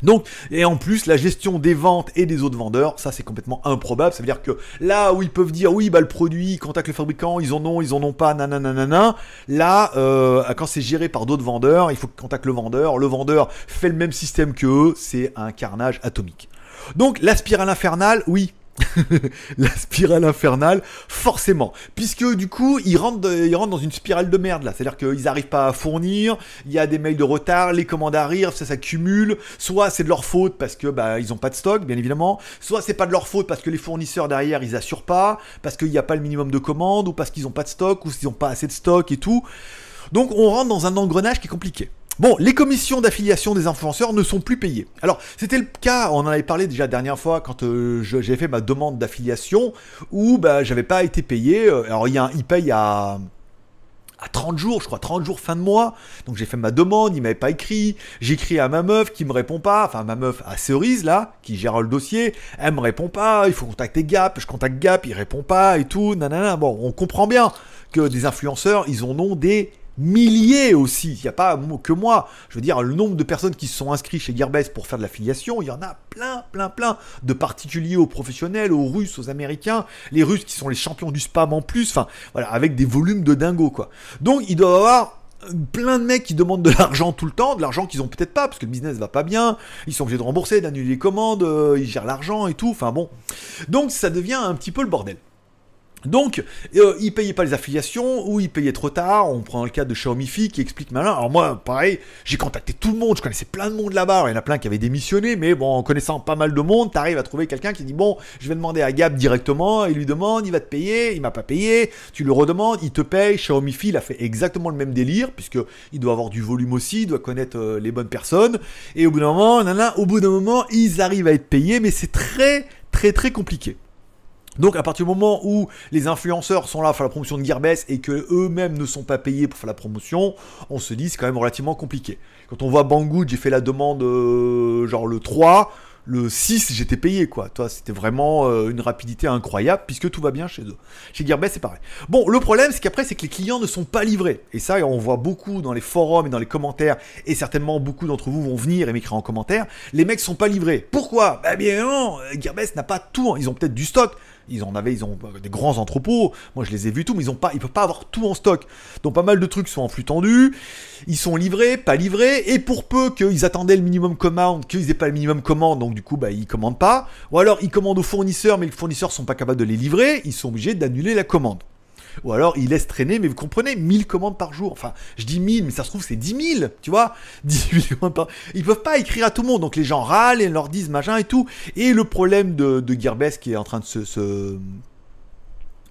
Donc, et en plus, la gestion des ventes et des autres vendeurs, ça c'est complètement improbable. Ça veut dire que là où ils peuvent dire oui, bah le produit, ils contactent le fabricant, ils en ont, ils en ont pas, nanana, là, euh, quand c'est géré par d'autres vendeurs, il faut qu'ils contactent le vendeur. Le vendeur fait le même système que eux, c'est un carnage atomique. Donc, la spirale infernale, oui, la spirale infernale, forcément. Puisque du coup, ils rentrent, dans une spirale de merde là. C'est-à-dire qu'ils n'arrivent pas à fournir, il y a des mails de retard, les commandes arrivent, ça s'accumule. Soit c'est de leur faute parce que bah, ils ont pas de stock, bien évidemment. Soit c'est pas de leur faute parce que les fournisseurs derrière ils assurent pas, parce qu'il n'y a pas le minimum de commandes, ou parce qu'ils ont pas de stock, ou s'ils ont pas assez de stock et tout. Donc on rentre dans un engrenage qui est compliqué. Bon, les commissions d'affiliation des influenceurs ne sont plus payées. Alors, c'était le cas, on en avait parlé déjà la dernière fois quand euh, j'ai fait ma demande d'affiliation, où bah, j'avais pas été payé. Euh, alors, il, y a il paye à, à 30 jours, je crois, 30 jours fin de mois. Donc, j'ai fait ma demande, il m'avait pas écrit. J'écris à ma meuf qui me répond pas, enfin, ma meuf à Cerise, là, qui gère le dossier, elle me répond pas, il faut contacter Gap, je contacte Gap, il répond pas et tout, nanana. Bon, on comprend bien que des influenceurs, ils en ont des milliers aussi. Il n'y a pas que moi. Je veux dire, le nombre de personnes qui se sont inscrites chez Gearbest pour faire de l'affiliation, il y en a plein, plein, plein. De particuliers aux professionnels, aux Russes, aux Américains. Les Russes qui sont les champions du spam en plus. Enfin, voilà, avec des volumes de dingo, quoi. Donc, il doit avoir plein de mecs qui demandent de l'argent tout le temps, de l'argent qu'ils ont peut-être pas, parce que le business va pas bien, ils sont obligés de rembourser, d'annuler les commandes, euh, ils gèrent l'argent et tout, enfin bon. Donc ça devient un petit peu le bordel. Donc, euh, ils payaient pas les affiliations ou ils payaient trop tard. On prend le cas de Xiaomi Fi qui explique malin. Alors moi, pareil, j'ai contacté tout le monde. Je connaissais plein de monde là-bas. Il y en a plein qui avaient démissionné, mais bon, en connaissant pas mal de monde, t'arrives à trouver quelqu'un qui dit bon, je vais demander à Gab directement. Il lui demande, il va te payer. Il m'a pas payé. Tu lui redemandes, il te paye. Xiaomi Fi, il a fait exactement le même délire puisque il doit avoir du volume aussi, il doit connaître euh, les bonnes personnes. Et au bout d'un moment, nana, au bout d'un moment, ils arrivent à être payés, mais c'est très, très, très compliqué. Donc à partir du moment où les influenceurs sont là pour faire la promotion de Gearbest et que eux-mêmes ne sont pas payés pour faire la promotion, on se dit c'est quand même relativement compliqué. Quand on voit Banggood, j'ai fait la demande euh, genre le 3, le 6 j'étais payé quoi. Toi c'était vraiment euh, une rapidité incroyable puisque tout va bien chez eux. Chez Gearbest c'est pareil. Bon le problème c'est qu'après c'est que les clients ne sont pas livrés. Et ça on voit beaucoup dans les forums et dans les commentaires et certainement beaucoup d'entre vous vont venir et m'écrire en commentaire. Les mecs sont pas livrés. Pourquoi? Bah bien non, Gearbest n'a pas tout. Ils ont peut-être du stock ils en avaient, ils ont des grands entrepôts. Moi, je les ai vus tout, mais ils ont pas, ils peuvent pas avoir tout en stock. Donc, pas mal de trucs sont en flux tendu. Ils sont livrés, pas livrés. Et pour peu qu'ils attendaient le minimum commande, qu'ils aient pas le minimum commande, donc du coup, bah, ils commandent pas. Ou alors, ils commandent aux fournisseurs, mais les fournisseurs sont pas capables de les livrer. Ils sont obligés d'annuler la commande. Ou alors il laisse traîner, mais vous comprenez, 1000 commandes par jour. Enfin, je dis 1000, mais ça se trouve c'est 10 000, tu vois 10 commandes Ils peuvent pas écrire à tout le monde, donc les gens râlent et leur disent machin et tout. Et le problème de Gearbest qui est en train de se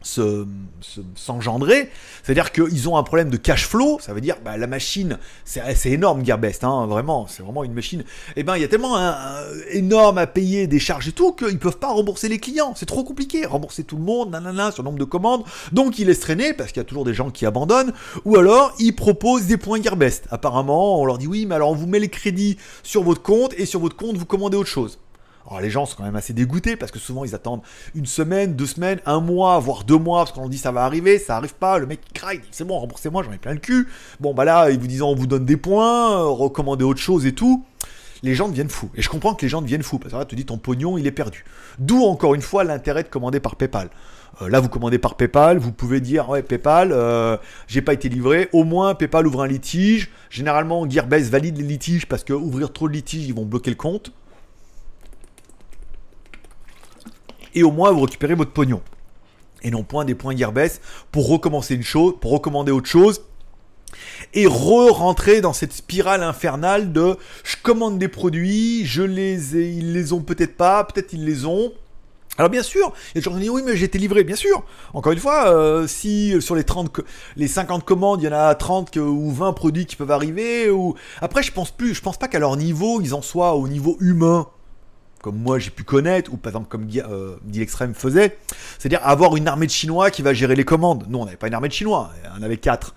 s'engendrer. C'est-à-dire qu'ils ont un problème de cash flow, ça veut dire bah, la machine, c'est énorme Gearbest, hein, vraiment, c'est vraiment une machine. Et eh ben il y a tellement un, énorme à payer des charges et tout qu'ils peuvent pas rembourser les clients, c'est trop compliqué, rembourser tout le monde, nanana, sur le nombre de commandes. Donc ils laissent traîner parce qu'il y a toujours des gens qui abandonnent, ou alors ils proposent des points Gearbest. Apparemment, on leur dit oui, mais alors on vous met les crédits sur votre compte et sur votre compte vous commandez autre chose. Alors les gens sont quand même assez dégoûtés parce que souvent ils attendent une semaine, deux semaines, un mois, voire deux mois parce qu'on dit ça va arriver, ça arrive pas, le mec il craque, c'est bon, remboursez-moi, j'en ai plein le cul. Bon bah là, ils vous disent on vous donne des points, euh, recommandez autre chose et tout. Les gens deviennent fous. Et je comprends que les gens deviennent fous parce que là, tu dis ton pognon il est perdu. D'où encore une fois l'intérêt de commander par PayPal. Euh, là, vous commandez par PayPal, vous pouvez dire ouais PayPal, euh, j'ai pas été livré. Au moins PayPal ouvre un litige. Généralement, Gearbest valide les litiges parce que ouvrir trop de litiges, ils vont bloquer le compte. Et au moins vous récupérez votre pognon. Et non point des points Gearbest pour recommencer une chose, pour recommander autre chose, et re-rentrer dans cette spirale infernale de je commande des produits, je les ai, ils les ont peut-être pas, peut-être ils les ont. Alors bien sûr, il y a des gens qui disent oui mais j'ai été livré, bien sûr. Encore une fois, euh, si sur les 30 les 50 commandes, il y en a 30 ou 20 produits qui peuvent arriver ou après je pense plus, je pense pas qu'à leur niveau, ils en soient au niveau humain comme moi j'ai pu connaître, ou par exemple comme euh, Extreme faisait, c'est-à-dire avoir une armée de Chinois qui va gérer les commandes. Nous, on n'avait pas une armée de Chinois, on avait quatre.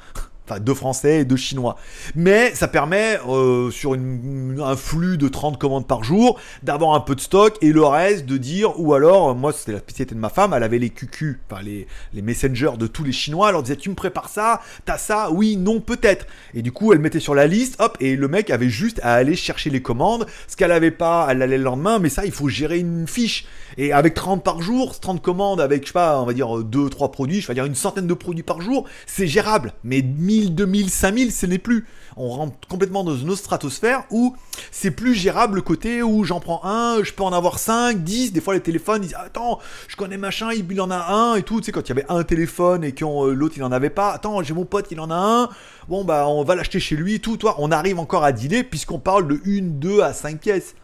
Enfin, deux Français et deux Chinois. Mais ça permet, euh, sur un flux de 30 commandes par jour, d'avoir un peu de stock et le reste de dire, ou alors, moi c'était la spécialité de ma femme, elle avait les QQ, enfin les, les messengers de tous les Chinois, elle leur disait, tu me prépares ça, t'as ça, oui, non, peut-être. Et du coup, elle mettait sur la liste, hop, et le mec avait juste à aller chercher les commandes. Ce qu'elle avait pas, elle allait le lendemain, mais ça, il faut gérer une fiche. Et avec 30 par jour, 30 commandes avec, je sais pas, on va dire 2-3 produits, je vais dire une centaine de produits par jour, c'est gérable. Mais 1000, 2000, 5000, ce n'est plus. On rentre complètement dans une autre stratosphère où c'est plus gérable le côté où j'en prends un, je peux en avoir 5, 10. Des fois, les téléphones disent Attends, je connais machin, il en a un et tout. Tu sais, quand il y avait un téléphone et que euh, l'autre il en avait pas, attends, j'ai mon pote, il en a un. Bon, bah, on va l'acheter chez lui, tout. Toi, on arrive encore à dîner puisqu'on parle de 1, 2 à 5 pièces.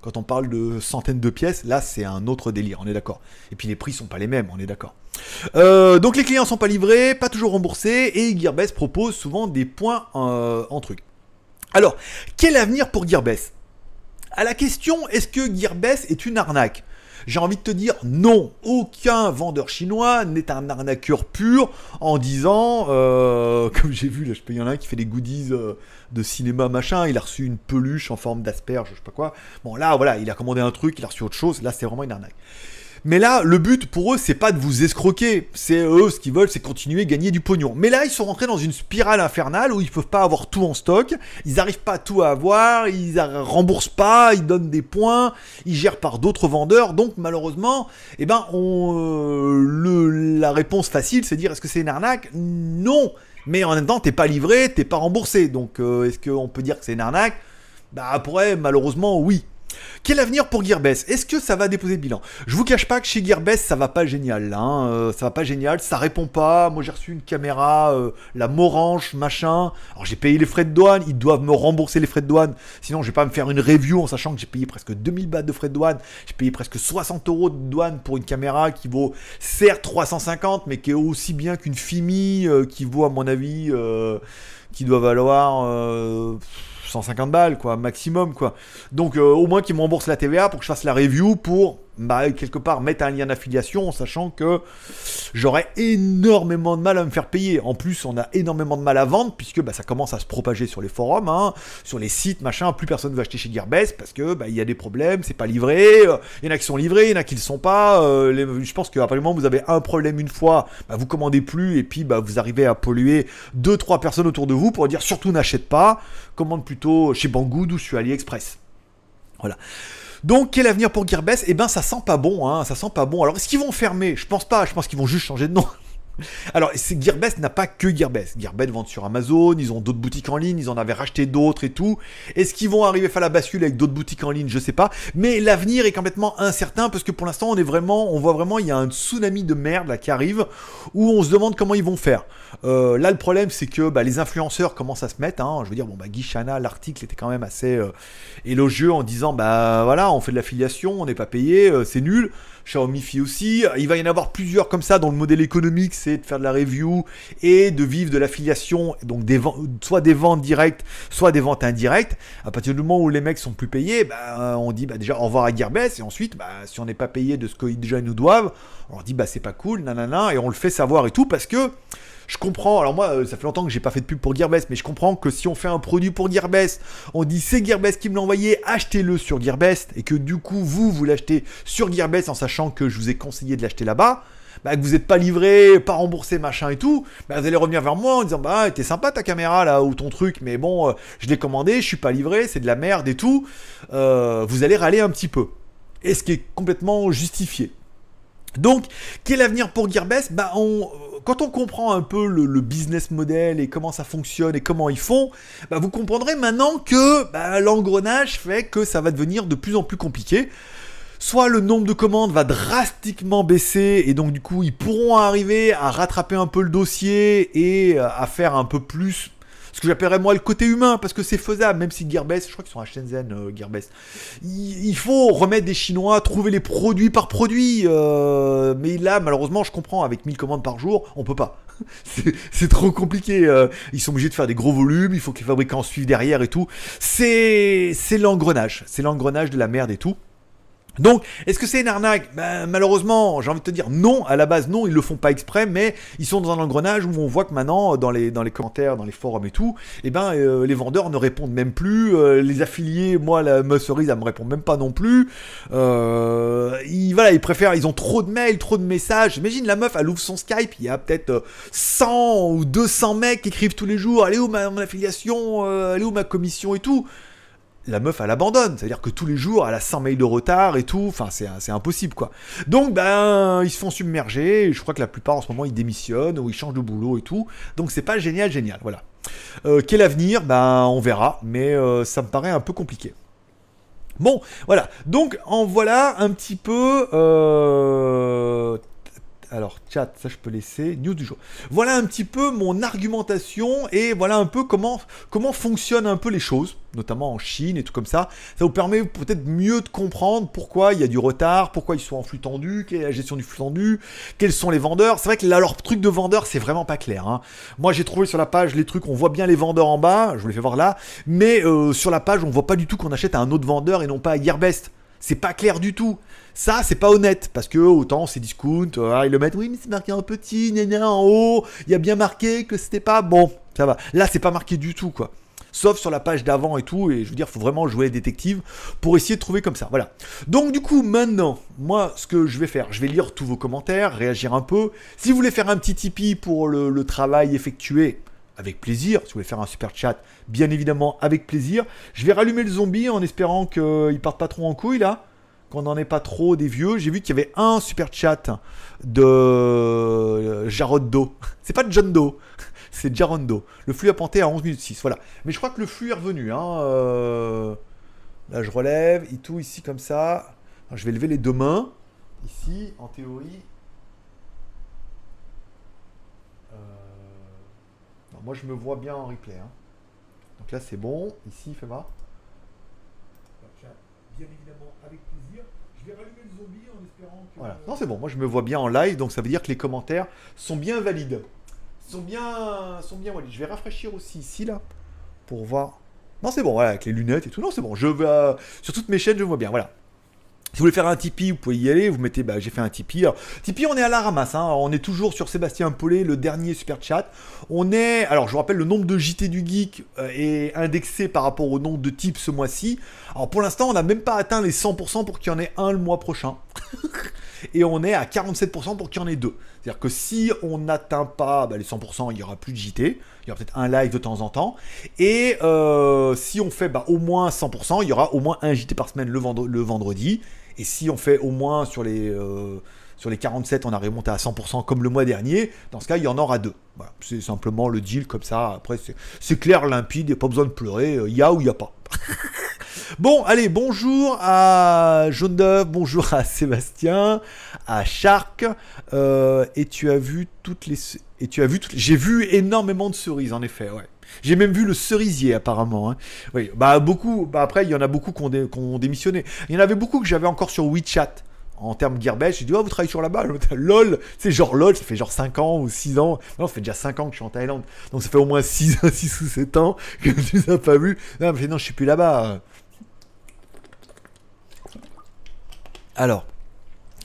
Quand on parle de centaines de pièces, là c'est un autre délire, on est d'accord. Et puis les prix sont pas les mêmes, on est d'accord. Euh, donc les clients sont pas livrés, pas toujours remboursés, et Gearbest propose souvent des points euh, en truc. Alors, quel avenir pour Gearbest? À la question est-ce que Gearbest est une arnaque? J'ai envie de te dire non, aucun vendeur chinois n'est un arnaqueur pur en disant, euh, comme j'ai vu, là je peux y en a un qui fait des goodies euh, de cinéma machin, il a reçu une peluche en forme d'asperge, je sais pas quoi. Bon là voilà, il a commandé un truc, il a reçu autre chose, là c'est vraiment une arnaque. Mais là, le but pour eux, c'est pas de vous escroquer. C'est eux, ce qu'ils veulent, c'est continuer à gagner du pognon. Mais là, ils sont rentrés dans une spirale infernale où ils peuvent pas avoir tout en stock. Ils n'arrivent pas tout à avoir. Ils remboursent pas. Ils donnent des points. Ils gèrent par d'autres vendeurs. Donc, malheureusement, eh ben, euh, la réponse facile, c'est dire est-ce que c'est une arnaque? Non. Mais en même temps, t'es pas livré, t'es pas remboursé. Donc, euh, est-ce qu'on peut dire que c'est une arnaque? Bah, après, malheureusement, oui. Quel avenir pour Gearbest? Est-ce que ça va déposer le bilan? Je vous cache pas que chez Gearbest ça va pas génial, hein, euh, ça va pas génial, ça répond pas. Moi j'ai reçu une caméra, euh, la Morange, machin. Alors j'ai payé les frais de douane, ils doivent me rembourser les frais de douane. Sinon je vais pas me faire une review en sachant que j'ai payé presque 2000 bahts de frais de douane. J'ai payé presque 60 euros de douane pour une caméra qui vaut certes 350, mais qui est aussi bien qu'une Fimi euh, qui vaut à mon avis, qui doit valoir 150 balles, quoi, maximum, quoi. Donc, euh, au moins qu'ils me remboursent la TVA pour que je fasse la review pour bah, quelque part mettre un lien d'affiliation en sachant que j'aurais énormément de mal à me faire payer. En plus, on a énormément de mal à vendre puisque bah, ça commence à se propager sur les forums, hein, sur les sites, machin. Plus personne veut acheter chez Gearbest parce que bah, y a des problèmes, c'est pas livré. Euh, il y en a qui sont livrés, il y en a qui ne le sont pas. Euh, je pense qu'à partir moment vous avez un problème une fois, bah, vous commandez plus et puis vous arrivez à polluer deux trois personnes autour de vous pour dire surtout n'achète pas, commande plutôt chez Banggood ou sur AliExpress. Voilà. Donc, quel avenir pour Gearbest? Eh ben, ça sent pas bon, hein, ça sent pas bon. Alors, est-ce qu'ils vont fermer? Je pense pas, je pense qu'ils vont juste changer de nom. Alors, Gearbest n'a pas que Gearbest. Gearbest vend sur Amazon, ils ont d'autres boutiques en ligne, ils en avaient racheté d'autres et tout. Est-ce qu'ils vont arriver à faire la bascule avec d'autres boutiques en ligne? Je sais pas. Mais l'avenir est complètement incertain parce que pour l'instant, on est vraiment, on voit vraiment, il y a un tsunami de merde là qui arrive où on se demande comment ils vont faire. Euh, là, le problème, c'est que bah, les influenceurs commencent à se mettre. Hein. je veux dire, bon, bah, l'article était quand même assez euh, élogieux en disant, bah voilà, on fait de l'affiliation, on n'est pas payé, euh, c'est nul. Xiaomi fait aussi. Il va y en avoir plusieurs comme ça dans le modèle économique, c'est de faire de la review et de vivre de l'affiliation, donc soit des ventes directes, soit des ventes indirectes. À partir du moment où les mecs sont plus payés, bah, on dit bah, déjà au revoir à Gearbest et ensuite, bah, si on n'est pas payé de ce qu'ils déjà nous doivent, on dit bah c'est pas cool, nanana, et on le fait savoir et tout parce que je comprends, alors moi, euh, ça fait longtemps que j'ai pas fait de pub pour Gearbest, mais je comprends que si on fait un produit pour Gearbest, on dit c'est Gearbest qui me l'a envoyé, achetez-le sur Gearbest, et que du coup, vous, vous l'achetez sur Gearbest en sachant que je vous ai conseillé de l'acheter là-bas, bah, que vous n'êtes pas livré, pas remboursé, machin et tout, bah, vous allez revenir vers moi en disant bah t'es sympa ta caméra là ou ton truc, mais bon, euh, je l'ai commandé, je suis pas livré, c'est de la merde et tout. Euh, vous allez râler un petit peu. Et ce qui est complètement justifié. Donc, quel avenir pour Gearbest Bah, on, quand on comprend un peu le, business model et comment ça fonctionne et comment ils font, bah, vous comprendrez maintenant que bah, l'engrenage fait que ça va devenir de plus en plus compliqué. Soit le nombre de commandes va drastiquement baisser et donc du coup ils pourront arriver à rattraper un peu le dossier et euh, à faire un peu plus ce que j'appellerais moi le côté humain, parce que c'est faisable, même si Gearbest, je crois qu'ils sont à Shenzhen, euh, Gearbest. Il, faut remettre des Chinois, trouver les produits par produit. Euh, mais là, malheureusement, je comprends, avec 1000 commandes par jour, on peut pas. c'est trop compliqué. Euh. ils sont obligés de faire des gros volumes, il faut que les fabricants suivent derrière et tout. C'est l'engrenage, c'est l'engrenage de la merde et tout. Donc, est-ce que c'est une arnaque? Ben, Malheureusement, j'ai envie de te dire non, à la base non, ils le font pas exprès, mais ils sont dans un engrenage où on voit que maintenant, dans les, dans les commentaires, dans les forums et tout, eh ben, euh, les vendeurs ne répondent même plus, euh, les affiliés, moi, la cerise, elle me répond même pas non plus. Euh, ils, voilà, ils préfèrent, ils ont trop de mails, trop de messages. Imagine la meuf, elle ouvre son Skype, il y a peut-être 100 ou 200 mecs qui écrivent tous les jours, allez où ma, mon affiliation, allez où ma commission et tout? La meuf elle abandonne, c'est-à-dire que tous les jours elle a 100 mails de retard et tout, enfin c'est impossible quoi. Donc ben ils se font submerger, je crois que la plupart en ce moment ils démissionnent ou ils changent de boulot et tout, donc c'est pas génial génial, voilà. Euh, quel avenir? Ben on verra, mais euh, ça me paraît un peu compliqué. Bon, voilà. Donc, en voilà un petit peu. Euh, alors, chat, ça je peux laisser. News du jour. Voilà un petit peu mon argumentation et voilà un peu comment, comment fonctionnent un peu les choses, notamment en Chine et tout comme ça. Ça vous permet peut-être mieux de comprendre pourquoi il y a du retard, pourquoi ils sont en flux tendu, quelle est la gestion du flux tendu, quels sont les vendeurs. C'est vrai que là, leur truc de vendeur, c'est vraiment pas clair. Hein. Moi, j'ai trouvé sur la page les trucs, on voit bien les vendeurs en bas, je vous les fais voir là, mais euh, sur la page, on voit pas du tout qu'on achète à un autre vendeur et non pas à Gearbest. C'est pas clair du tout. Ça, c'est pas honnête, parce que autant c'est discount, euh, ils le mettent, oui, mais c'est marqué en petit, en haut, il y a bien marqué que c'était pas bon, ça va. Là, c'est pas marqué du tout, quoi. Sauf sur la page d'avant et tout, et je veux dire, faut vraiment jouer les détectives pour essayer de trouver comme ça. Voilà. Donc, du coup, maintenant, moi, ce que je vais faire, je vais lire tous vos commentaires, réagir un peu. Si vous voulez faire un petit Tipeee pour le, le travail effectué, avec plaisir. Si vous voulez faire un super chat, bien évidemment, avec plaisir. Je vais rallumer le zombie en espérant qu'il parte pas trop en couille là qu'on n'en ait pas trop des vieux. J'ai vu qu'il y avait un super chat de euh, Jarod Do. C'est pas John Do, c'est Jaron Do. Le flux a pointé à 11 minutes 6. Voilà. Mais je crois que le flux est revenu. Hein. Euh, là, je relève. Et tout ici comme ça. je vais lever les deux mains. Ici, en théorie. Euh, moi, je me vois bien en replay. Hein. Donc là, c'est bon. Ici, fais voir bien évidemment avec plaisir. Je vais rallumer le zombie en espérant que. Voilà. Non, c'est bon. Moi, je me vois bien en live, donc ça veut dire que les commentaires sont bien valides. Sont bien, sont bien valides. Je vais rafraîchir aussi ici, là, pour voir. Non, c'est bon, voilà, avec les lunettes et tout. Non, c'est bon. Je vais, euh, sur toutes mes chaînes, je vois bien. Voilà. Si vous voulez faire un Tipeee, vous pouvez y aller. Vous mettez, bah, j'ai fait un Tipeee. Tipeee, on est à la ramasse. Hein. On est toujours sur Sébastien Paulet, le dernier super chat. On est, alors je vous rappelle, le nombre de JT du Geek euh, est indexé par rapport au nombre de types ce mois-ci. Alors pour l'instant, on n'a même pas atteint les 100% pour qu'il y en ait un le mois prochain. Et on est à 47% pour qu'il y en ait deux. C'est-à-dire que si on n'atteint pas bah, les 100%, il n'y aura plus de JT. Il y aura peut-être un live de temps en temps. Et euh, si on fait bah, au moins 100%, il y aura au moins un JT par semaine le vendredi. Et si on fait au moins sur les, euh, sur les 47, on a remonté à 100% comme le mois dernier, dans ce cas, il y en aura deux. C'est simplement le deal comme ça. Après, c'est clair, limpide, il n'y a pas besoin de pleurer. Il y a ou il n'y a pas. bon, allez, bonjour à Jaune bonjour à Sébastien, à Shark. Euh, et tu as vu toutes les. Et tu as vu toutes J'ai vu énormément de cerises, en effet, ouais. J'ai même vu le cerisier apparemment. Hein. Oui, bah beaucoup. Bah après, il y en a beaucoup qui ont, démissionné. Il y en avait beaucoup que j'avais encore sur WeChat en termes gearbest. J'ai dit, oh, vous travaillez sur balle. LOL, c'est genre LOL, ça fait genre 5 ans ou 6 ans. Non, ça fait déjà 5 ans que je suis en Thaïlande. Donc ça fait au moins 6, 6 ou 7 ans que tu n'as pas vu. Non, mais non, je suis plus là-bas. Alors,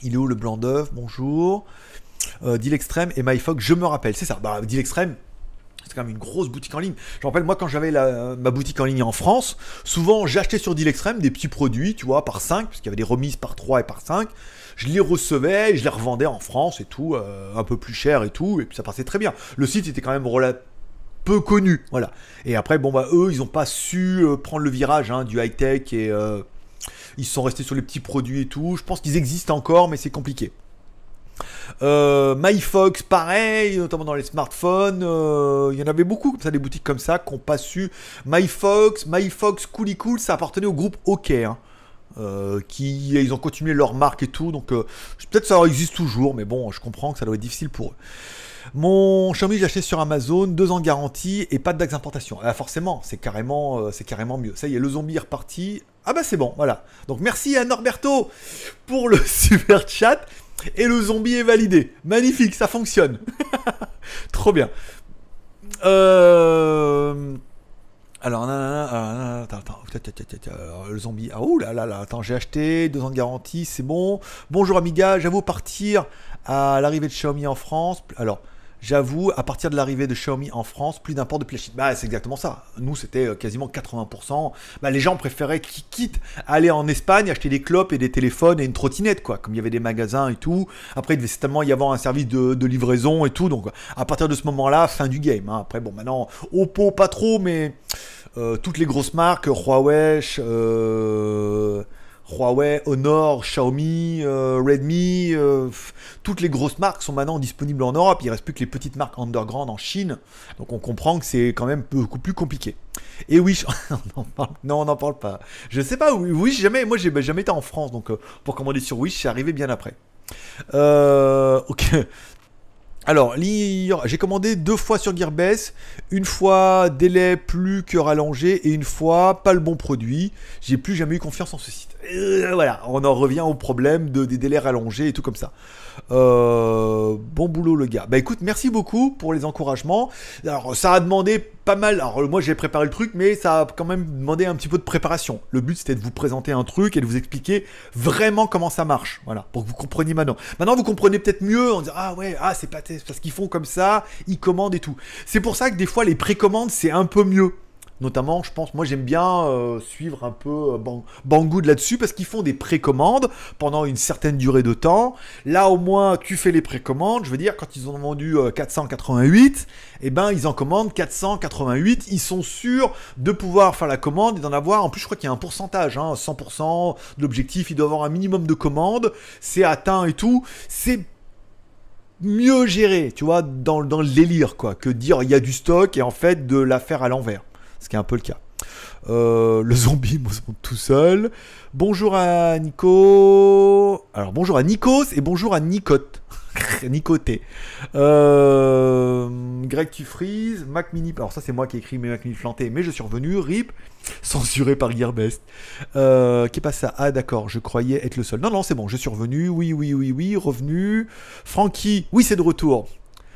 il est où le blanc d'œuf? Bonjour. Euh, Deal Extreme et MyFog, je me rappelle, c'est ça. Bah, Deal Extreme, c'est quand même une grosse boutique en ligne. Je me rappelle, moi, quand j'avais ma boutique en ligne en France, souvent, j'achetais sur Deal Extreme des petits produits, tu vois, par 5, parce qu'il y avait des remises par 3 et par 5. Je les recevais je les revendais en France et tout, euh, un peu plus cher et tout, et puis ça passait très bien. Le site était quand même peu connu, voilà. Et après, bon, bah, eux, ils n'ont pas su euh, prendre le virage hein, du high-tech et euh, ils sont restés sur les petits produits et tout. Je pense qu'ils existent encore, mais c'est compliqué. Euh, MyFox, pareil, notamment dans les smartphones. Euh, il y en avait beaucoup comme ça, des boutiques comme ça qui n'ont pas su. MyFox, MyFox Coolie Cool, ça appartenait au groupe OK. Hein. Euh, qui ils ont continué leur marque et tout, donc peut-être ça existe toujours, mais bon, je comprends que ça doit être difficile pour eux. Mon Xiaomi, j'ai acheté sur Amazon, deux ans de garantie et pas de d'importation. Ah, forcément, c'est carrément, c'est carrément mieux. Ça y est, le zombie est reparti. Ah bah c'est bon, voilà. Donc merci à Norberto pour le super chat. Et le zombie est validé. Magnifique, ça fonctionne. Trop bien. Alors, attends, attends, le zombie. Ah, ouh là là là, attends, j'ai acheté, deux ans de garantie, c'est bon. Bonjour Amiga, j'avoue partir à l'arrivée de Xiaomi en France. Alors, J'avoue, à partir de l'arrivée de Xiaomi en France, plus d'import de plastique. Bah, c'est exactement ça. Nous, c'était euh, quasiment 80%. Bah, les gens préféraient qu'ils quittent aller en Espagne, acheter des clopes et des téléphones et une trottinette, quoi. Comme il y avait des magasins et tout. Après, il devait certainement y avoir un service de, livraison et tout. Donc, à partir de ce moment-là, fin du game. Hein. Après, bon, maintenant, Oppo, pas trop, mais euh, toutes les grosses marques, Huawei, euh, Huawei, Honor, Xiaomi, euh, Redmi, euh, toutes les grosses marques sont maintenant disponibles en Europe. Il reste plus que les petites marques underground en Chine. Donc on comprend que c'est quand même beaucoup plus compliqué. Et oui, non, on n'en parle pas. Je sais pas. Oui, jamais. Moi, j'ai jamais été en France, donc euh, pour commander sur Wish, c'est arrivé bien après. ok. Alors, j'ai commandé deux fois sur Gearbest, une fois délai plus que rallongé et une fois pas le bon produit. J'ai plus jamais eu confiance en ce site. Euh, voilà, on en revient au problème de, des délais rallongés et tout comme ça. Euh, bon boulot le gars. Bah écoute, merci beaucoup pour les encouragements. Alors ça a demandé pas mal. Alors moi j'ai préparé le truc, mais ça a quand même demandé un petit peu de préparation. Le but c'était de vous présenter un truc et de vous expliquer vraiment comment ça marche. Voilà, pour que vous compreniez maintenant. Maintenant vous comprenez peut-être mieux. On dit ah ouais, ah c'est pas parce qu'ils font comme ça, ils commandent et tout. C'est pour ça que des fois les précommandes c'est un peu mieux. Notamment, je pense, moi j'aime bien euh, suivre un peu euh, Banggood là-dessus parce qu'ils font des précommandes pendant une certaine durée de temps. Là au moins tu fais les précommandes, je veux dire quand ils ont vendu 488, euh, eh ben ils en commandent 488, ils sont sûrs de pouvoir faire la commande et d'en avoir, en plus je crois qu'il y a un pourcentage, 100% hein, de l'objectif, il doit avoir un minimum de commandes, c'est atteint et tout, c'est mieux géré, tu vois, dans, dans le délire, quoi, que dire il y a du stock et en fait de la faire à l'envers ce qui est un peu le cas. Euh, le zombie me tout seul. Bonjour à Nico. Alors bonjour à Nikos et bonjour à Nicote. Nicoté. Euh, Greg Tufries, Mac Mini. Alors ça c'est moi qui ai écrit mes Mac Mini plantés, mais je suis revenu. RIP, censuré par Gearbest. Euh, qui passe ça Ah d'accord, je croyais être le seul. Non non c'est bon, je suis revenu. Oui oui oui oui, revenu. Francky, oui c'est de retour.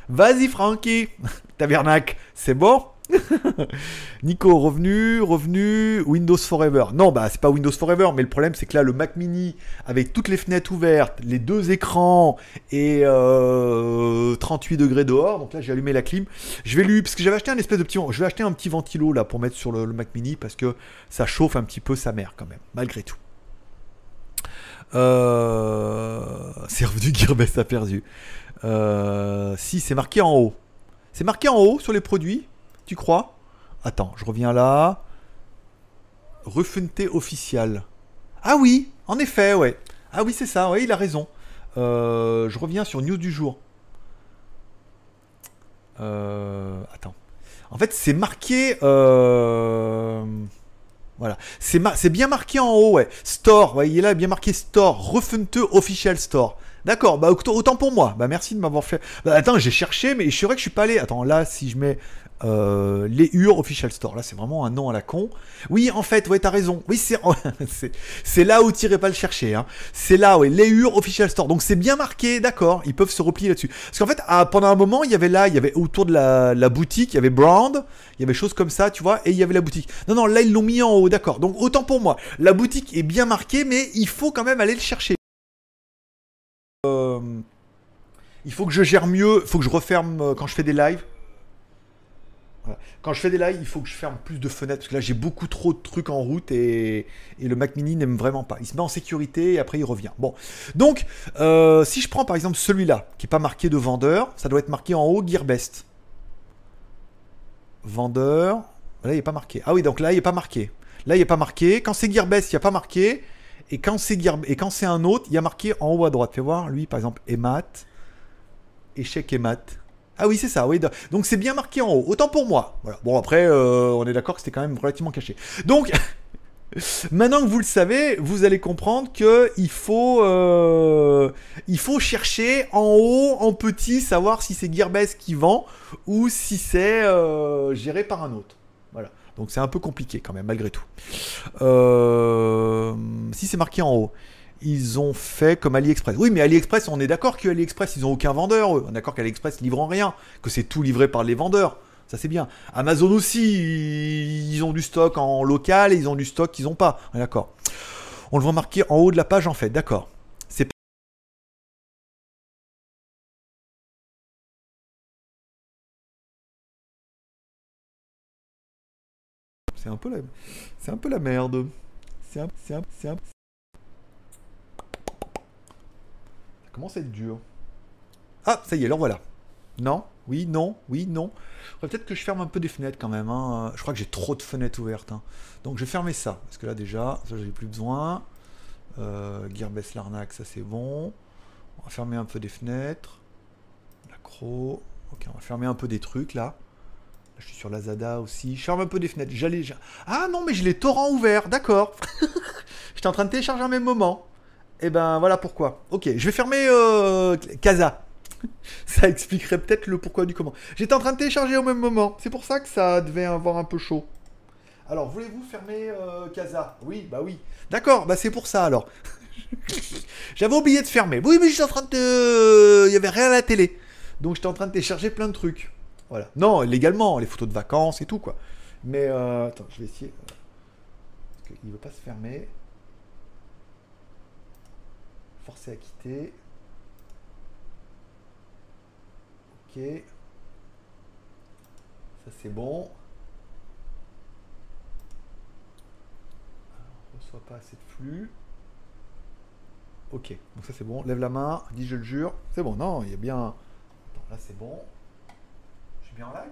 Vas-y Francky. Tabernacle, c'est bon? Nico, revenu, revenu, Windows Forever. Non, bah c'est pas Windows Forever, mais le problème c'est que là, le Mac Mini, avec toutes les fenêtres ouvertes, les deux écrans et 38 euh, degrés dehors, donc là j'ai allumé la clim. Je vais lui, parce que j'avais acheté un espèce de petit, je vais acheter un petit ventilo là pour mettre sur le, Mac Mini parce que ça chauffe un petit peu sa mère quand même, malgré tout. Euh, c'est revenu Gearbest a perdu. Euh, si, c'est marqué en haut. C'est marqué en haut sur les produits. Tu crois? Attends, je reviens là. Refunté officiel. Ah oui, en effet, ouais. Ah oui, c'est ça, ouais, il a raison. Euh, je reviens sur news du jour. Euh, attends. En fait, c'est marqué. Euh, voilà. C'est bien marqué en haut, ouais. Store, ouais, il est là, bien marqué Store. Refunte Official Store. D'accord, bah autant pour moi. Bah merci de m'avoir fait. Bah, attends, j'ai cherché, mais je suis vrai que je suis pas allé. Attends, là, si je mets euh, les UR Official Store. Là, c'est vraiment un nom à la con. Oui, en fait, ouais, t'as raison. Oui, c'est, là où t'irais pas le chercher. Hein. C'est là, ouais, les UR Official Store. Donc, c'est bien marqué, d'accord. Ils peuvent se replier là-dessus. Parce qu'en fait, pendant un moment, il y avait là, il y avait autour de la, boutique, il y avait Brand, il y avait choses comme ça, tu vois, et il y avait la boutique. Non, non, là, ils l'ont mis en haut, d'accord. Donc, autant pour moi. La boutique est bien marquée, mais il faut quand même aller le chercher. Euh, il faut que je gère mieux, il faut que je referme euh, quand je fais des lives. Quand je fais des lives, il faut que je ferme plus de fenêtres parce que là j'ai beaucoup trop de trucs en route et, le Mac Mini n'aime vraiment pas. Il se met en sécurité et après il revient. Bon, donc euh, si je prends par exemple celui-là qui est pas marqué de vendeur, ça doit être marqué en haut Gearbest. Vendeur. Là il n'est pas marqué. Ah oui, donc là il n'est pas marqué. Là il n'est pas marqué. Quand c'est Gearbest, il n'y a pas marqué. Et quand c'est c'est un autre, il y a marqué en haut à droite. Fais voir, lui par exemple, Emat. Échec Emat. Ah oui, c'est ça, oui. Donc c'est bien marqué en haut. Autant pour moi. Bon, après, euh, on est d'accord que c'était quand même relativement caché. Donc, maintenant que vous le savez, vous allez comprendre que il faut, euh, il faut chercher en haut, en petit, savoir si c'est Gearbest qui vend ou si c'est euh, géré par un autre. Voilà. Donc c'est un peu compliqué quand même, malgré tout. si c'est marqué en haut ils ont fait comme AliExpress. Oui, mais AliExpress, on est d'accord que AliExpress, ils ont aucun vendeur. Eux. On est d'accord qu'AliExpress livre en rien, que c'est tout livré par les vendeurs. Ça c'est bien. Amazon aussi, ils ont du stock en local et ils ont du stock qu'ils n'ont pas. On d'accord. On le voit marqué en haut de la page en fait, d'accord. C'est C'est un peu la, c'est un peu la merde. C'est un, c'est un, c'est un... commence à être dur. Ah, ça y est, alors voilà. Non? Oui, non? Oui, non? Peut-être que je ferme un peu des fenêtres quand même. hein. Je crois que j'ai trop de fenêtres ouvertes. hein. Donc je vais fermer ça. Parce que là déjà, ça j'ai plus besoin. Euh, Gearbest l'arnaque, ça c'est bon. On va fermer un peu des fenêtres. L'accro. Ok, on va fermer un peu des trucs là. Là, je suis sur la Zada aussi. Je ferme un peu des fenêtres. J'allais. j'a- Ah non, mais j'ai les torrents ouverts. D'accord. J'étais en train de télécharger en même moment. Et ben voilà pourquoi. Ok, je vais fermer euh, Casa. Ça expliquerait peut-être le pourquoi du comment. J'étais en train de télécharger au même moment. C'est pour ça que ça devait avoir un peu chaud. Alors, voulez-vous fermer euh, Casa? Oui, bah oui. D'accord, bah c'est pour ça alors. J'avais oublié de fermer. Oui, mais j'étais en train de. Il y avait rien à la télé. Donc j'étais en train de télécharger plein de trucs. Voilà. Non, légalement, les photos de vacances et tout quoi. Mais euh, attends, je vais essayer. Parce qu'il veut pas se fermer. Forcé à quitter. Ok. Ça c'est bon. On reçoit pas assez de flux. Ok, donc ça c'est bon. Lève la main, dis je le jure. C'est bon, non, il y a bien. Attends, là c'est bon. Je suis bien en live?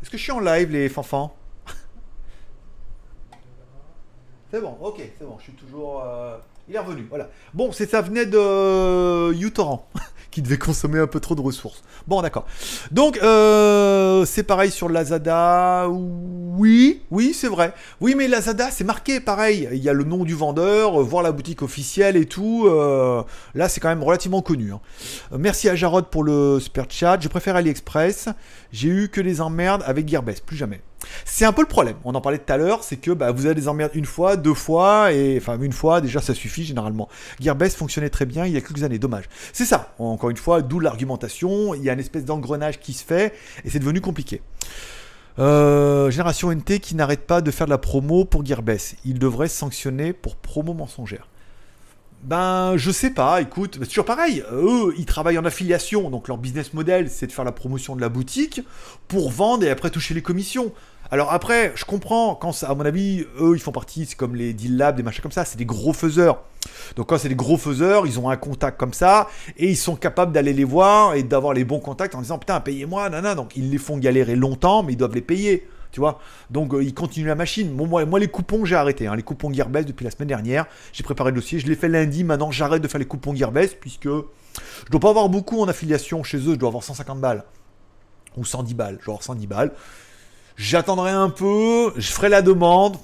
Est-ce que je suis en live les fanfans C'est bon, ok, c'est bon, je suis toujours. euh, Il est revenu, voilà. Bon, c'est ça venait de euh, uTorrent, qui devait consommer un peu trop de ressources. Bon, d'accord. Donc, euh, c'est pareil sur Lazada. Oui, oui, c'est vrai. Oui, mais Lazada, c'est marqué pareil. Il y a le nom du vendeur, voir la boutique officielle et tout. là, c'est quand même relativement connu. hein. Merci à Jarod pour le super chat. Je préfère AliExpress. J'ai eu que les emmerdes avec Gearbest, plus jamais. C'est un peu le problème. On en parlait tout à l'heure, c'est que bah, vous avez des emmerdes une fois, deux fois, et enfin une fois déjà ça suffit généralement. Gearbest fonctionnait très bien il y a quelques années, dommage. C'est ça. Encore une fois, d'où l'argumentation. Il y a une espèce d'engrenage qui se fait et c'est devenu compliqué. Euh, génération NT qui n'arrête pas de faire de la promo pour Gearbest. Il devrait sanctionner pour promo mensongère. Ben, je sais pas, écoute, c'est toujours pareil. Eux, ils travaillent en affiliation, donc leur business model, c'est de faire la promotion de la boutique pour vendre et après toucher les commissions. Alors après, je comprends, quand à mon avis, eux, ils font partie, c'est comme les deal labs, des machins comme ça, c'est des gros faiseurs. Donc quand c'est des gros faiseurs, ils ont un contact comme ça, et ils sont capables d'aller les voir et d'avoir les bons contacts en disant, putain, payez-moi, nana. Donc ils les font galérer longtemps, mais ils doivent les payer. Tu vois Donc euh, ils continuent la machine. Moi, moi, les coupons, j'ai arrêté. hein. Les coupons Gearbest depuis la semaine dernière. J'ai préparé le dossier. Je l'ai fait lundi. Maintenant, j'arrête de faire les coupons Gearbest puisque je dois pas avoir beaucoup en affiliation chez eux. Je dois avoir 150 balles. Ou 110 balles. Genre 110 balles. J'attendrai un peu. Je ferai la demande.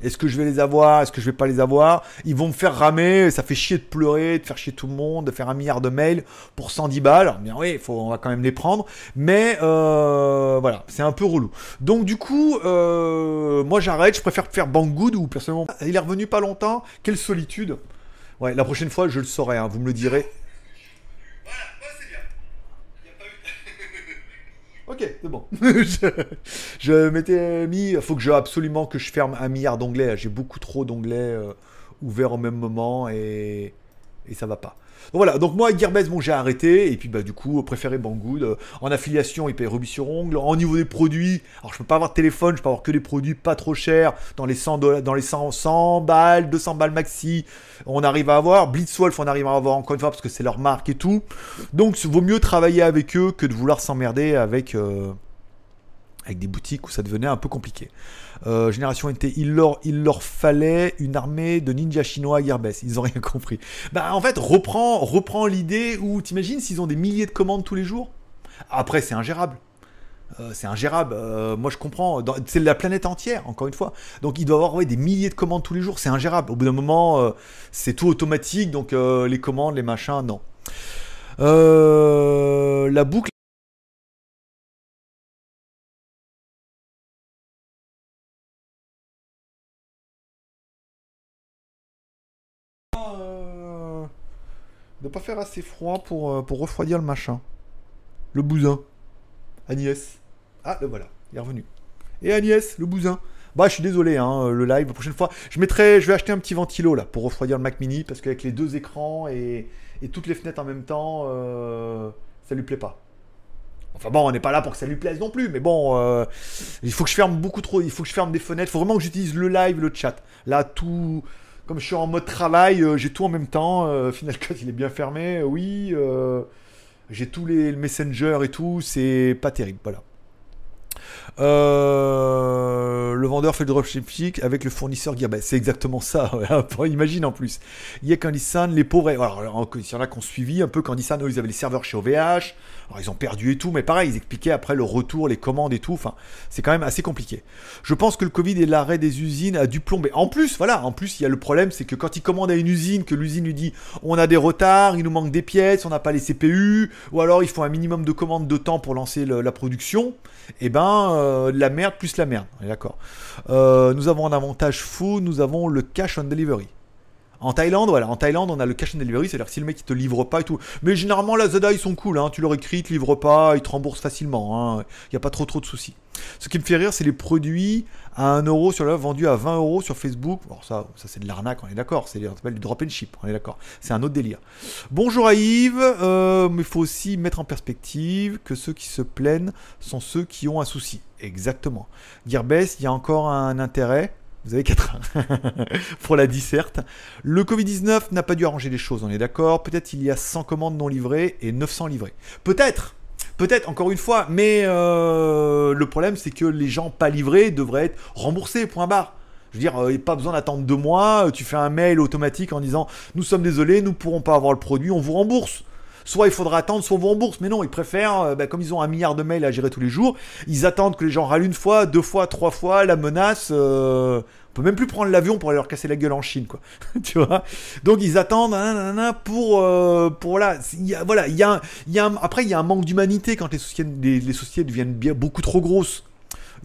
Est-ce que je vais les avoir Est-ce que je vais pas les avoir? Ils vont me faire ramer, ça fait chier de pleurer, de faire chier tout le monde, de faire un milliard de mails pour 110 balles. Bien oui, faut, on va quand même les prendre. Mais euh, voilà, c'est un peu relou. Donc du coup, euh, moi j'arrête, je préfère faire Banggood ou personnellement... Il est revenu pas longtemps, quelle solitude. Ouais, la prochaine fois je le saurai, hein, vous me le direz ouais, c'est bien. Il n'y a pas eu. Ok, c'est bon. je m'étais mis. faut que je absolument que je ferme un milliard d'onglets. J'ai beaucoup trop d'onglets euh, ouverts au même moment et, et ça va pas. Donc voilà, donc moi, Gearbest, bon, j'ai arrêté, et puis bah, du coup, préféré Banggood. Euh, en affiliation, il paye rubis sur ongle. En niveau des produits, alors je peux pas avoir de téléphone, je peux avoir que des produits pas trop chers, dans les 100, dollars- dans les 100, 100 balles, 200 balles maxi. On arrive à avoir. Blitzwolf, on arrive à avoir encore une fois, parce que c'est leur marque et tout. Donc, vaut mieux travailler avec eux que de vouloir s'emmerder avec. euh, avec des boutiques où ça devenait un peu compliqué. Euh, Génération NT, il leur, fallait une armée de ninjas chinois à Gearbest. Ils ont rien compris. Bah en fait, reprends, l'idée où t'imagines s'ils ont des milliers de commandes tous les jours? Après, c'est ingérable. Euh, c'est ingérable. Euh, moi, je comprends. C'est la planète entière, encore une fois. Donc, il doit avoir des milliers de commandes tous les jours. C'est ingérable. Au bout d'un moment, c'est tout automatique. Donc, les commandes, les machins, non. La boucle. Pas faire assez froid pour, euh, pour refroidir le machin. Le bousin. Agnès. Ah, le voilà, il est revenu. Et Agnès, le bousin. Bah, je suis désolé, hein, le live, la prochaine fois, je mettrai, je vais acheter un petit ventilo là pour refroidir le Mac Mini parce qu'avec les deux écrans et, toutes les fenêtres en même temps, euh, ça lui plaît pas. Enfin bon, on n'est pas là pour que ça lui plaise non plus, mais bon, euh, il faut que je ferme beaucoup trop, il faut que je ferme des fenêtres, il faut vraiment que j'utilise le live, le chat. Là, tout, comme je suis en mode travail, euh, j'ai tout en même temps. Euh, Final Cut, il est bien fermé, euh, oui. j'ai tous les messengers et tout, c'est pas terrible, voilà. Euh, le vendeur fait le dropshipping avec le fournisseur Gearbest. C'est exactement ça. ouais. Imagine en plus. Il y a Candysan, les pauvres. Alors, il y en a qui ont suivi un peu Candysan. Eux, ils avaient les serveurs chez OVH. Alors, ils ont perdu et tout. Mais pareil, ils expliquaient après le retour, les commandes et tout. C'est quand même assez compliqué. Je pense que le Covid et l'arrêt des usines a dû plomber. En plus, voilà. En plus, il y a le problème, c'est que quand ils commandent à une usine, que l'usine lui dit on a des retards, il nous manque des pièces, on n'a pas les CPU, ou alors il faut un minimum de commandes de temps pour lancer la production. Et ben, euh, la merde plus la merde. D'accord. Euh, nous avons un avantage fou, nous avons le cash on delivery. En Thaïlande, voilà, en Thaïlande, on a le cash on delivery, c'est-à-dire si le mec il te livre pas et tout. Mais généralement, Lazada ils sont cool, hein, tu leur écris, ils te livrent pas, ils te remboursent facilement, il n'y a pas trop trop de soucis. Ce qui me fait rire, c'est les produits à 1 euro sur le vendus à 20 euros sur Facebook. Bon, ça, ça c'est de l'arnaque, on est d'accord, c'est du drop and ship, on est d'accord. C'est un autre délire. Bonjour à Yves, euh, mais il faut aussi mettre en perspective que ceux qui se plaignent sont ceux qui ont un souci. Exactement. Gearbest, il y a encore un intérêt. Vous avez 4 pour la disserte. Le Covid-19 n'a pas dû arranger les choses, on est d'accord. Peut-être il y a 100 commandes non livrées et 900 livrées. Peut-être Peut-être, encore une fois, mais euh, le problème c'est que les gens pas livrés devraient être remboursés, point barre. Je veux dire, euh, pas besoin d'attendre deux mois, euh, tu fais un mail automatique en disant nous sommes désolés, nous pourrons pas avoir le produit, on vous rembourse. Soit il faudra attendre, soit on vous. Mais non, ils préfèrent, euh, bah, comme ils ont un milliard de mails à gérer tous les jours, ils attendent que les gens râlent une fois, deux fois, trois fois, la menace. euh, on peut même plus prendre l'avion pour aller leur casser la gueule en Chine, quoi. tu vois? Donc ils attendent pour, euh, pour a, voilà, après il y a un manque d'humanité quand les sociétés, deviennent beaucoup trop grosses.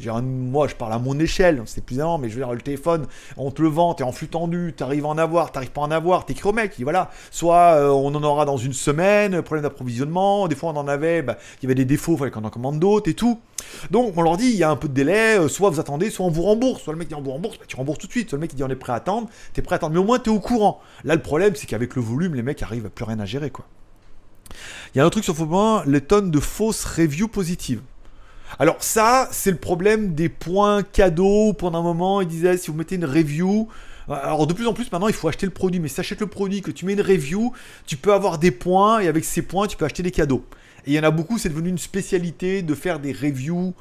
Moi, je parle à mon échelle, c'est plus avant, mais je veux dire, le téléphone, on te le vend, t'es en flux tendu, t'arrives à en avoir, t'arrives pas à en avoir, t'écris au mec, voilà, soit euh, on en aura dans une semaine, problème d'approvisionnement, des fois on en avait, bah, il y avait des défauts, il fallait qu'on en commande d'autres et tout. Donc on leur dit, il y a un peu de délai, euh, soit vous attendez, soit on vous rembourse, soit le mec dit on vous rembourse, bah, tu rembourses tout de suite, soit le mec il dit on est prêt à attendre, t'es prêt à attendre, mais au moins t'es au courant. Là, le problème, c'est qu'avec le volume, les mecs arrivent à plus rien à gérer, quoi. Il y a un autre truc sur Faubourg, les tonnes de fausses reviews positives. Alors ça, c'est le problème des points cadeaux. Pendant un moment, ils disaient si vous mettez une review. Alors de plus en plus maintenant, il faut acheter le produit. Mais si tu le produit, que tu mets une review, tu peux avoir des points et avec ces points, tu peux acheter des cadeaux. Et il y en a beaucoup, c'est devenu une spécialité de faire des reviews,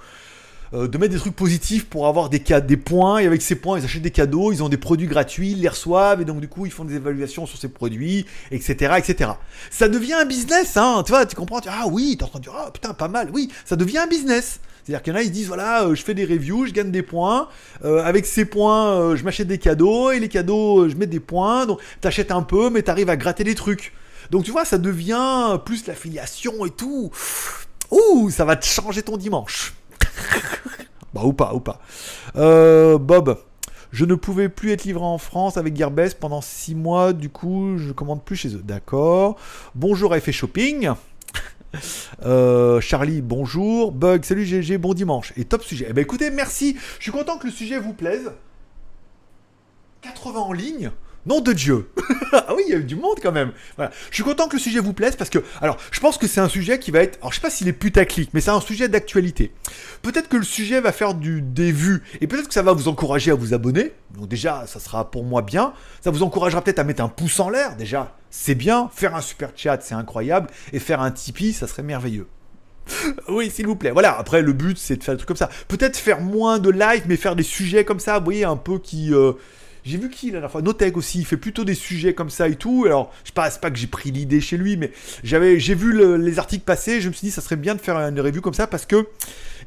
euh, de mettre des trucs positifs pour avoir des, des points. Et avec ces points, ils achètent des cadeaux, ils ont des produits gratuits, ils les reçoivent et donc du coup, ils font des évaluations sur ces produits, etc., etc. Ça devient un business, hein. Tu vois, tu comprends tu, Ah oui, t'es en train de dire ah putain pas mal. Oui, ça devient un business. C'est-à-dire qu'il y en a, ils se disent voilà, euh, je fais des reviews, je gagne des points. euh, avec ces points, je m'achète des cadeaux et les cadeaux, je mets des points. Donc t'achètes un peu, mais t'arrives à gratter des trucs. Donc tu vois, ça devient plus l'affiliation et tout. Ouh, ça va te changer ton dimanche. bah ou pas, ou pas. Euh, Bob. Je ne pouvais plus être livré en France avec Gearbest pendant 6 mois, du coup je commande plus chez eux. D'accord. Bonjour à Effet Shopping. Euh, Charlie, bonjour. Bug, salut GG, bon dimanche. Et top sujet. Eh ben écoutez, merci. Je suis content que le sujet vous plaise. 80 en ligne Nom de Dieu Ah oui, il y a eu du monde quand même Voilà. Je suis content que le sujet vous plaise parce que, alors, je pense que c'est un sujet qui va être, alors je sais pas s'il est putaclic, mais c'est un sujet d'actualité. Peut-être que le sujet va faire du des vues et peut-être que ça va vous encourager à vous abonner. Donc déjà, ça sera pour moi bien. Ça vous encouragera peut-être à mettre un pouce en l'air. Déjà, c'est bien. Faire un super chat, c'est incroyable. Et faire un Tipeee, ça serait merveilleux. Oui, s'il vous plaît. Voilà, après, le but, c'est de faire des trucs comme ça. Peut-être faire moins de live, mais faire des sujets comme ça, vous voyez, un peu qui... euh, J'ai vu qui la dernière fois Notech aussi, il fait plutôt des sujets comme ça et tout. Alors, je sais pas, que j'ai pris l'idée chez lui, mais j'avais, j'ai vu le- les articles passer, je me suis dit ça serait bien de faire une review comme ça parce que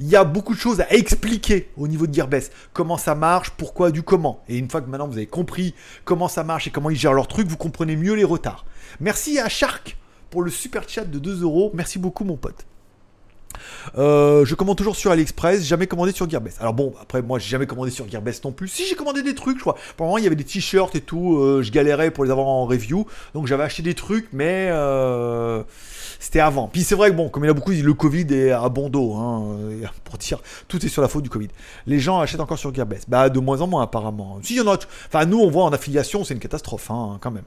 il y a beaucoup de choses à expliquer au niveau de Gearbest. Comment ça marche, pourquoi, du comment. Et une fois que maintenant vous avez compris comment ça marche et comment ils gèrent leur truc, vous comprenez mieux les retards. Merci à Shark pour le super chat de 2 euros. Merci beaucoup mon pote. Euh, je commande toujours sur AliExpress, jamais commandé sur Gearbest. Alors bon, après moi j'ai jamais commandé sur Gearbest non plus. Si j'ai commandé des trucs, je crois. Moment il y avait des t-shirts et tout, euh, je galérais pour les avoir en review. Donc j'avais acheté des trucs, mais euh, c'était avant. Puis c'est vrai que bon, comme il y a beaucoup, le Covid est à bon dos, hein, pour dire tout est sur la faute du Covid. Les gens achètent encore sur Gearbest. Bah de moins en moins apparemment. Si y en a, enfin nous on voit en affiliation, c'est une catastrophe hein, quand même.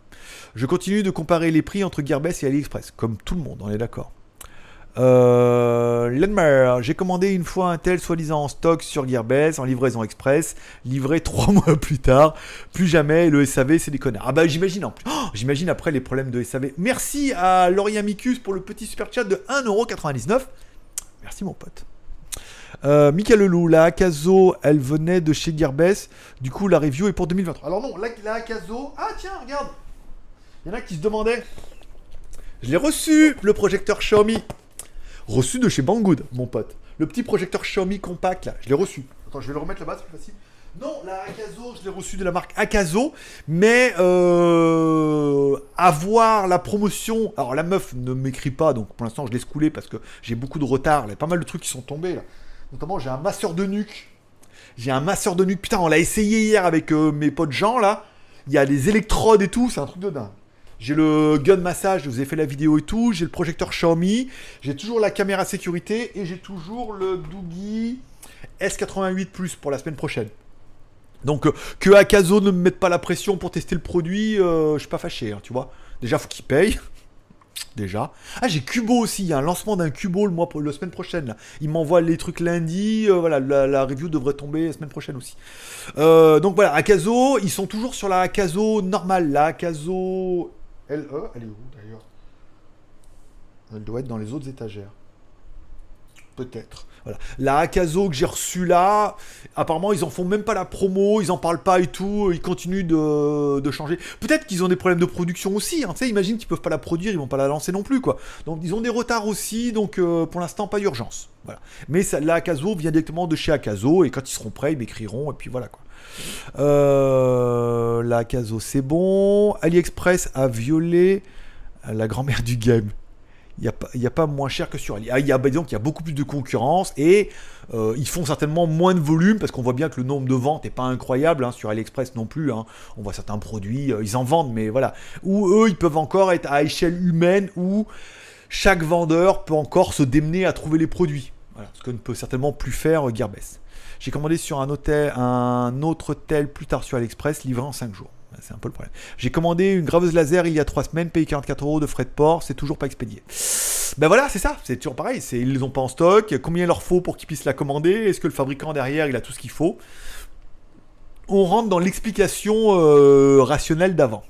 Je continue de comparer les prix entre Gearbest et AliExpress, comme tout le monde, on est d'accord. Euh, Lenmer, j'ai commandé une fois un tel soi-disant en stock sur Gearbest en livraison express, livré trois mois plus tard. Plus jamais le SAV, c'est des connards. Ah bah j'imagine, en plus- Oh, j'imagine après les problèmes de SAV. Merci à Laurie Micus pour le petit super chat de 1,99€. Merci mon pote. Euh, Mika Leloup, la Akazo, elle venait de chez Gearbest. Du coup, la review est pour 2023. Alors non, la, la Akazo. Ah tiens, regarde. Il y en a qui se demandaient. Je l'ai reçu, le projecteur Xiaomi. Reçu de chez Banggood, mon pote. Le petit projecteur Xiaomi compact là, je l'ai reçu. Attends, je vais le remettre là-bas, c'est plus facile. Non, la Akazo, je l'ai reçu de la marque Akazo, mais euh, avoir la promotion. Alors la meuf ne m'écrit pas, donc pour l'instant je laisse couler parce que j'ai beaucoup de retard. Il y a pas mal de trucs qui sont tombés là. Notamment, j'ai un masseur de nuque. J'ai un masseur de nuque. Putain, on l'a essayé hier avec euh, mes potes Jean là. Il y a des électrodes et tout, c'est un truc de dingue. J'ai le gun massage, je vous ai fait la vidéo et tout. J'ai le projecteur Xiaomi. J'ai toujours la caméra sécurité et j'ai toujours le Doogie S88 Plus pour la semaine prochaine. Donc euh, que Akazo ne me mette pas la pression pour tester le produit, euh, je suis pas fâché, hein, tu vois. Déjà, faut qu'il paye. Déjà. Ah, j'ai Cubo aussi. Il y a un lancement d'un Cubo le mois, la semaine prochaine. Il m'envoie les trucs lundi. euh, voilà, la, la review devrait tomber la semaine prochaine aussi. Euh, donc voilà, Akazo, ils sont toujours sur la Akazo normale. La Akazo LE, elle est où d'ailleurs? Elle doit être dans les autres étagères. Peut-être. Voilà. La Akazo que j'ai reçue là, apparemment ils en font même pas la promo, ils en parlent pas et tout, ils continuent de, changer. Peut-être qu'ils ont des problèmes de production aussi, hein. tu sais, imagine qu'ils peuvent pas la produire, ils vont pas la lancer non plus quoi. Donc ils ont des retards aussi, donc euh, pour l'instant pas d'urgence. Voilà. Mais la Akazo vient directement de chez Akazo et quand ils seront prêts, ils m'écriront et puis voilà quoi. Euh, la Akazo c'est bon. AliExpress a violé la grand-mère du game. Il n'y a, pas- moins cher que sur Ali. Ah, il y a, bah, y a beaucoup plus de concurrence et euh, ils font certainement moins de volume parce qu'on voit bien que le nombre de ventes n'est pas incroyable hein, sur AliExpress non plus. hein. On voit certains produits, euh, ils en vendent, mais voilà. Ou eux, ils peuvent encore être à échelle humaine où chaque vendeur peut encore se démener à trouver les produits. Voilà, ce que ne peut certainement plus faire euh, Gearbest. J'ai commandé sur un, hôtel, un autre tel plus tard sur AliExpress, livré en 5 jours. C'est un peu le problème. J'ai commandé une graveuse laser il y a 3 semaines, payé 44 euros de frais de port, c'est toujours pas expédié. Ben voilà, c'est ça, c'est toujours pareil. C'est, ils les ont pas en stock, combien il leur faut pour qu'ils puissent la commander, est-ce que le fabricant derrière il a tout ce qu'il faut? On rentre dans l'explication euh, rationnelle d'avant.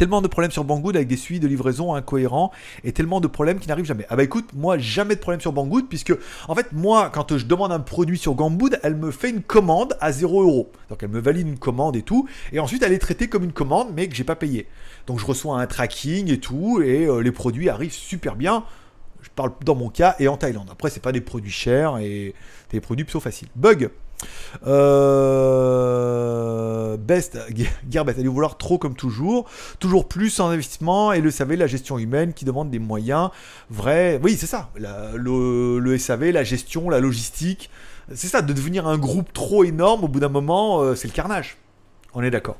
Tellement de problèmes sur Banggood avec des suivis de livraison incohérents et tellement de problèmes qui n'arrivent jamais. Ah bah écoute, moi jamais de problème sur Banggood puisque en fait moi quand je demande un produit sur Banggood, elle me fait une commande à 0 euros. Donc elle me valide une commande et tout et ensuite elle est traitée comme une commande mais que j'ai pas payé. Donc je reçois un tracking et tout et euh, les produits arrivent super bien. Je parle dans mon cas et en Thaïlande. Après c'est pas des produits chers et des produits plutôt faciles. Bug. Euh, best, Gearbest, allez vouloir trop comme toujours, toujours plus en investissement et le SAV, la gestion humaine qui demande des moyens vrais. Oui, c'est ça, le SAV, la gestion, la logistique, c'est ça, de devenir un groupe trop énorme, au bout d'un moment, euh, c'est le carnage. On est d'accord.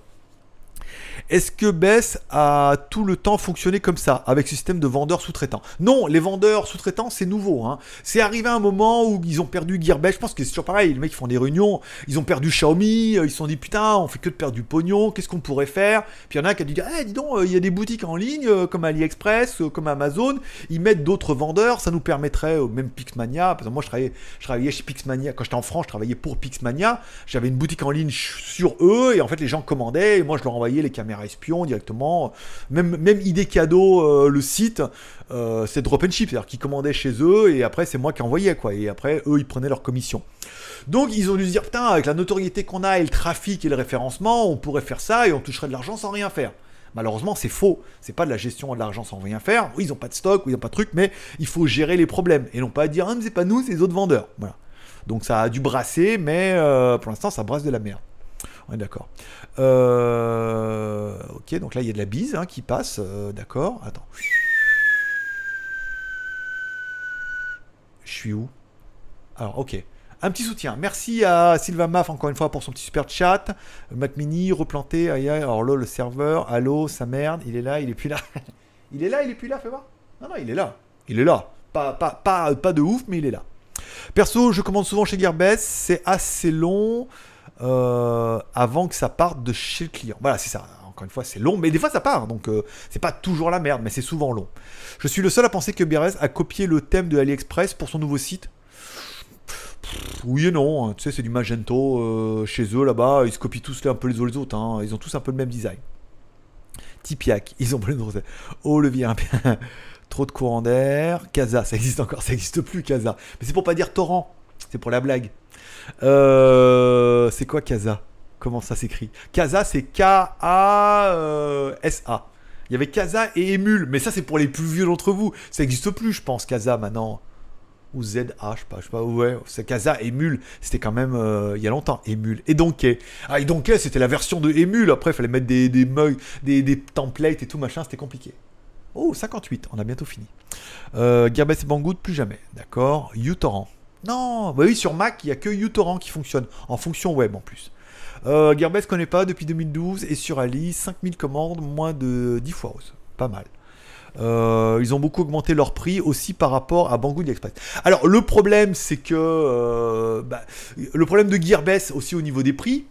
Est-ce que Bess a tout le temps fonctionné comme ça, avec ce système de vendeurs sous-traitants? Non, les vendeurs sous-traitants, c'est nouveau. hein. C'est arrivé un moment où ils ont perdu Gearbest. Je pense que c'est toujours pareil. Les mecs, font des réunions. Ils ont perdu Xiaomi. euh, Ils se sont dit, putain, on fait que de perdre du pognon. Qu'est-ce qu'on pourrait faire? Puis il y en a un qui a dit, eh, dis donc, euh, il y a des boutiques en ligne, euh, comme AliExpress, comme Amazon. Ils mettent d'autres vendeurs. Ça nous permettrait, même Pixmania. Parce que moi, je travaillais, je travaillais chez Pixmania. Quand j'étais en France, je travaillais pour Pixmania. J'avais une boutique en ligne sur eux. Et en fait, les gens commandaient. Et moi, je leur envoyais les caméras espions directement. Même, même idée cadeau, euh, le site, euh, c'est drop and ship. C'est-à-dire qu'ils commandaient chez eux. Et après, c'est moi qui envoyais, quoi. Et après, eux, ils prenaient leur commission. Donc, ils ont dû se dire, putain, avec la notoriété qu'on a et le trafic et le référencement, on pourrait faire ça et on toucherait de l'argent sans rien faire. Malheureusement, c'est faux. C'est pas de la gestion de l'argent sans rien faire. Oui, ils ont pas de stock, oui, ils ont pas de truc, mais il faut gérer les problèmes et non pas dire ah, mais c'est pas nous, c'est les autres vendeurs. Voilà. Donc ça a dû brasser, mais euh, pour l'instant, ça brasse de la merde. D'accord. Euh, ok, donc là il y a de la bise hein, qui passe. euh, d'accord. Attends. Je suis où? Alors, ok. Un petit soutien. Merci à Sylvain Maff encore une fois pour son petit super chat. Mac Mini, replanté. Aïe aïe. Alors là, le serveur. Allô, sa merde. Il est là, il est plus là. il est là, il est plus là, fais voir. Non, non, il est là. Il est là. Pas, pas, pas, pas de ouf, mais il est là. Perso, je commande souvent chez Gearbest. C'est assez long euh, avant que ça parte de chez le client. Voilà, c'est ça. encore une fois, c'est long, mais des fois ça part, donc euh, c'est pas toujours la merde, mais c'est souvent long. Je suis le seul à penser que Bérez a copié le thème de AliExpress pour son nouveau site. Oui et non, hein. tu sais, c'est du Magento euh, chez eux là-bas, ils se copient tous les- un peu les uns les autres, hein. ils ont tous un peu le même design. Tipiak, ils ont plein de recettes. Oh le bien, trop de courant d'air. Casa, ça existe encore, ça existe plus Casa. Mais c'est pour pas dire torrent, c'est pour la blague. Euh, c'est quoi Casa? Comment ça s'écrit? Casa, c'est K-A-S-A. Il y avait Casa et Emule, mais ça c'est pour les plus vieux d'entre vous. Ça existe plus, je pense, Casa maintenant. Ou ZA, je sais pas, je sais pas, ouais, c'est Casa, Emule, c'était quand même euh, il y a longtemps, Emule. Et Donkey. Ah, et Donkey, c'était la version de Emule, après il fallait mettre des, des mugs, des, des templates et tout machin, c'était compliqué. Oh, 58, on a bientôt fini. Euh, et Banggood, plus jamais, d'accord. uTorrent. Non, bah oui, sur Mac, il n'y a que uTorrent qui fonctionne, en fonction web en plus. Euh, Gearbest connaît pas depuis 2012 et sur Ali, 5000 commandes, moins de 10 fois. Pas mal. Euh, ils ont beaucoup augmenté leur prix aussi par rapport à Banggood Express. Alors le problème c'est que euh, bah, le problème de Gearbest aussi au niveau des prix,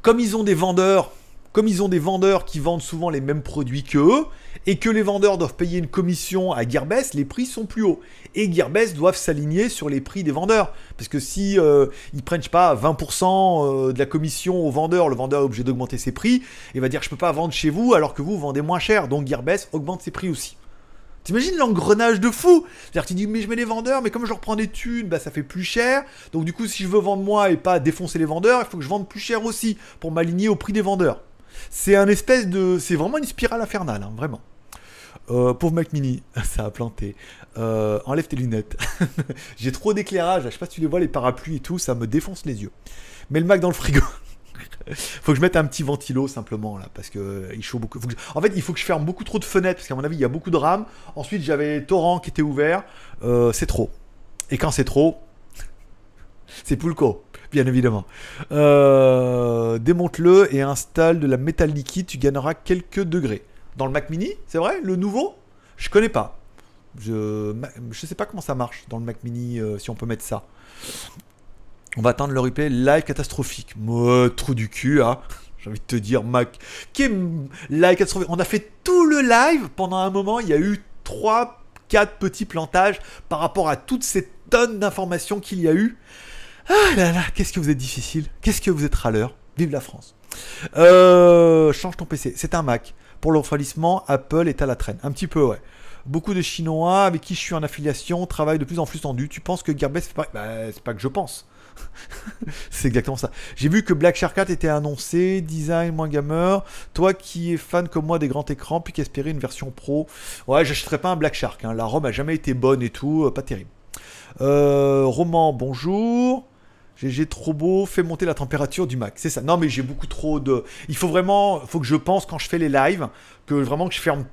comme ils ont des vendeurs, comme ils ont des vendeurs qui vendent souvent les mêmes produits que eux, et que les vendeurs doivent payer une commission à Gearbest, les prix sont plus hauts. Et Gearbest doivent s'aligner sur les prix des vendeurs. Parce que si euh, ils prennent, je sais pas, 20% euh, de la commission au vendeur, le vendeur est obligé d'augmenter ses prix, il va dire je peux pas vendre chez vous alors que vous, vendez moins cher. Donc Gearbest augmente ses prix aussi. T'imagines l'engrenage de fou C'est-à-dire tu dis mais je mets les vendeurs, mais comme je reprends des thunes, bah ça fait plus cher. Donc du coup si je veux vendre moi et pas défoncer les vendeurs, il faut que je vende plus cher aussi pour m'aligner au prix des vendeurs. C'est un espèce de, c'est vraiment une spirale infernale, hein, vraiment. Euh, pauvre Mac Mini, ça a planté. Euh, enlève tes lunettes. J'ai trop d'éclairage, je sais pas si tu les vois, les parapluies et tout, ça me défonce les yeux. Mets le Mac dans le frigo. faut que je mette un petit ventilo simplement là, parce que euh, il beaucoup. En fait, il faut que je ferme beaucoup trop de fenêtres, parce qu'à mon avis, il y a beaucoup de RAM. Ensuite, j'avais Torrent qui était ouvert. C'est trop. Et quand c'est trop, c'est Poulco, bien évidemment. Euh, Démonte-le et installe de la métal liquide, tu gagneras quelques degrés. Dans le Mac Mini, c'est vrai Le nouveau Je connais pas. Je, je sais pas comment ça marche dans le Mac Mini, euh, si on peut mettre ça. On va attendre le replay live catastrophique. Moi, trou du cul, hein. J'ai envie de te dire, Mac. Qu'est live catastrophique On a fait tout le live pendant un moment. Il y a eu 3, 4 petits plantages par rapport à toutes ces tonnes d'informations qu'il y a eu. Ah là là, qu'est-ce que vous êtes difficile. Qu'est-ce que vous êtes râleur. Vive la France. Euh, change ton PC. C'est un Mac. Pour le refroidissement, Apple est à la traîne. Un petit peu, ouais. Beaucoup de Chinois avec qui je suis en affiliation travaillent de plus en plus tendu. Tu penses que Gearbest fait pas... Bah, c'est pas que je pense. c'est exactement ça. J'ai vu que Black Shark 4 était annoncé, design moins gamer. Toi qui es fan comme moi des grands écrans, puis qui espérais une version pro. Ouais, j'achèterais pas un Black Shark. hein. La ROM a jamais été bonne et tout, euh, pas terrible. Euh, Roman, bonjour. GG trop beau, fais monter la température du Mac. C'est ça. Non, mais j'ai beaucoup trop de. Il faut vraiment. faut que je pense quand je fais les lives, que vraiment que je ferme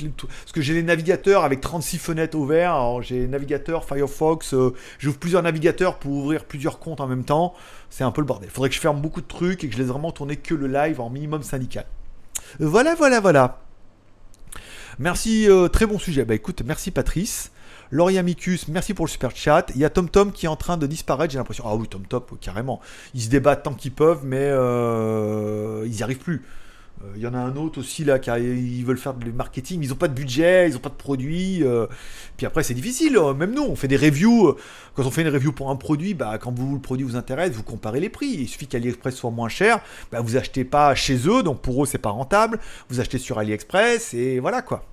les- tout- Parce que j'ai les navigateurs avec 36 fenêtres ouvertes. Alors j'ai navigateur, Firefox. euh, J'ouvre plusieurs navigateurs pour ouvrir plusieurs comptes en même temps. C'est un peu le bordel. Faudrait que je ferme beaucoup de trucs et que je laisse vraiment tourner que le live en minimum syndical. Euh, Voilà, voilà, voilà. Merci, euh, très bon sujet. Bah écoute, merci Patrice. Laurie Amicus, merci pour le super chat. Il y a TomTom qui est en train de disparaître, j'ai l'impression. Ah oui, euh, carrément. Ils se débattent tant qu'ils peuvent, mais euh, ils n'y arrivent plus. Euh, Il y en a un autre aussi là qui ils veulent faire du marketing, ils n'ont pas de budget, ils n'ont pas de produit. euh, puis après c'est difficile, euh, même nous on fait des reviews. Quand on fait une review pour un produit, bah, quand vous, le produit vous intéresse, vous comparez les prix. Il suffit qu'AliExpress soit moins cher, bah, vous achetez pas chez eux, donc pour eux c'est pas rentable. Vous achetez sur AliExpress et voilà quoi.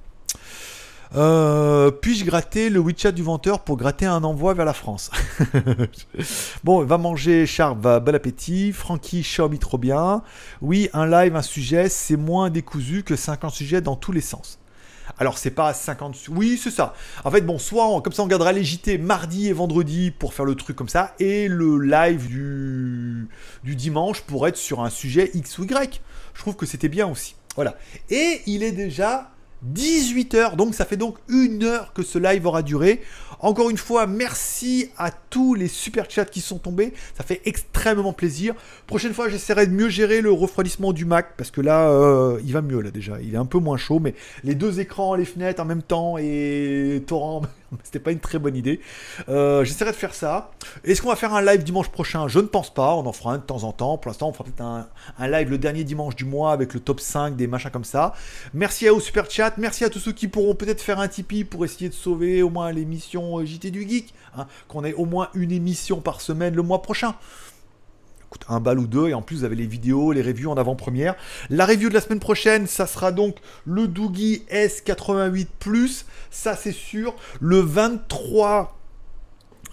Euh, Puis-je gratter le WeChat du venteur pour gratter un envoi vers la France Bon, va manger, Charles, va, bon appétit. Francky, Xiaomi, trop bien. Oui, un live, un sujet, c'est moins décousu que 50 sujets dans tous les sens. Alors, c'est pas 50. su- Oui, c'est ça. En fait, bon, soit comme ça, on gardera les JT mardi et vendredi pour faire le truc comme ça, et le live du, du dimanche pour être sur un sujet X ou Y. Je trouve que c'était bien aussi. Voilà. Et il est déjà 18h. Donc ça fait donc une heure que ce live aura duré. Encore une fois, merci à tous les super chats qui sont tombés. Ça fait extrêmement plaisir. Prochaine fois, j'essaierai de mieux gérer le refroidissement du Mac parce que là, euh, il va mieux là déjà. Il est un peu moins chaud, mais les deux écrans, les fenêtres en même temps et torrent, c'était pas une très bonne idée. Euh, j'essaierai de faire ça. Est-ce qu'on va faire un live dimanche prochain? Je ne pense pas. On en fera un de temps en temps. Pour l'instant, on fera peut-être un, live le dernier dimanche du mois avec le top 5 des machins comme ça. Merci à aux super chat. Merci à tous ceux qui pourront peut-être faire un Tipeee pour essayer de sauver au moins l'émission euh, JT du Geek. hein, Qu'on ait au moins une émission par semaine le mois prochain. Un bal ou deux, et en plus vous avez les vidéos, les reviews en avant-première. La review de la semaine prochaine, ça sera donc le Doogie S88+, ça c'est sûr. Le 23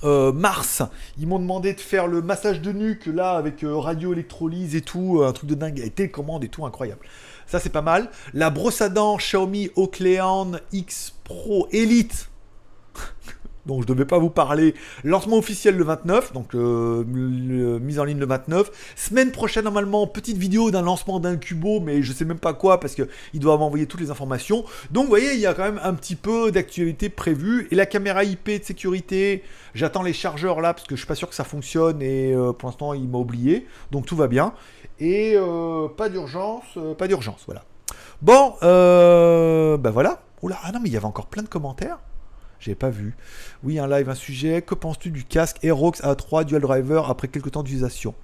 euh, mars, ils m'ont demandé de faire le massage de nuque là avec euh, radio électrolyse et tout, un truc de dingue, et télécommande et tout, incroyable. Ça c'est pas mal. La brosse à dents Xiaomi Oakleon X Pro Elite. Donc je devais pas vous parler. Lancement officiel le 29, donc euh, mise en ligne le 29. Semaine prochaine normalement petite vidéo d'un lancement d'un cubo, mais je sais même pas quoi parce que il doit m'envoyer toutes les informations. Donc vous voyez, il y a quand même un petit peu d'actualité prévue. Et la caméra IP de sécurité, j'attends les chargeurs là parce que je suis pas sûr que ça fonctionne et euh, pour l'instant il m'a oublié. Donc tout va bien. Et euh, pas d'urgence, pas d'urgence, voilà. Bon, bah voilà. Oula, ah non mais il y avait encore plein de commentaires. J'avais pas vu. Oui, un live, un sujet. Que penses-tu du casque Aerox A3 Dual Driver après quelques temps d'utilisation?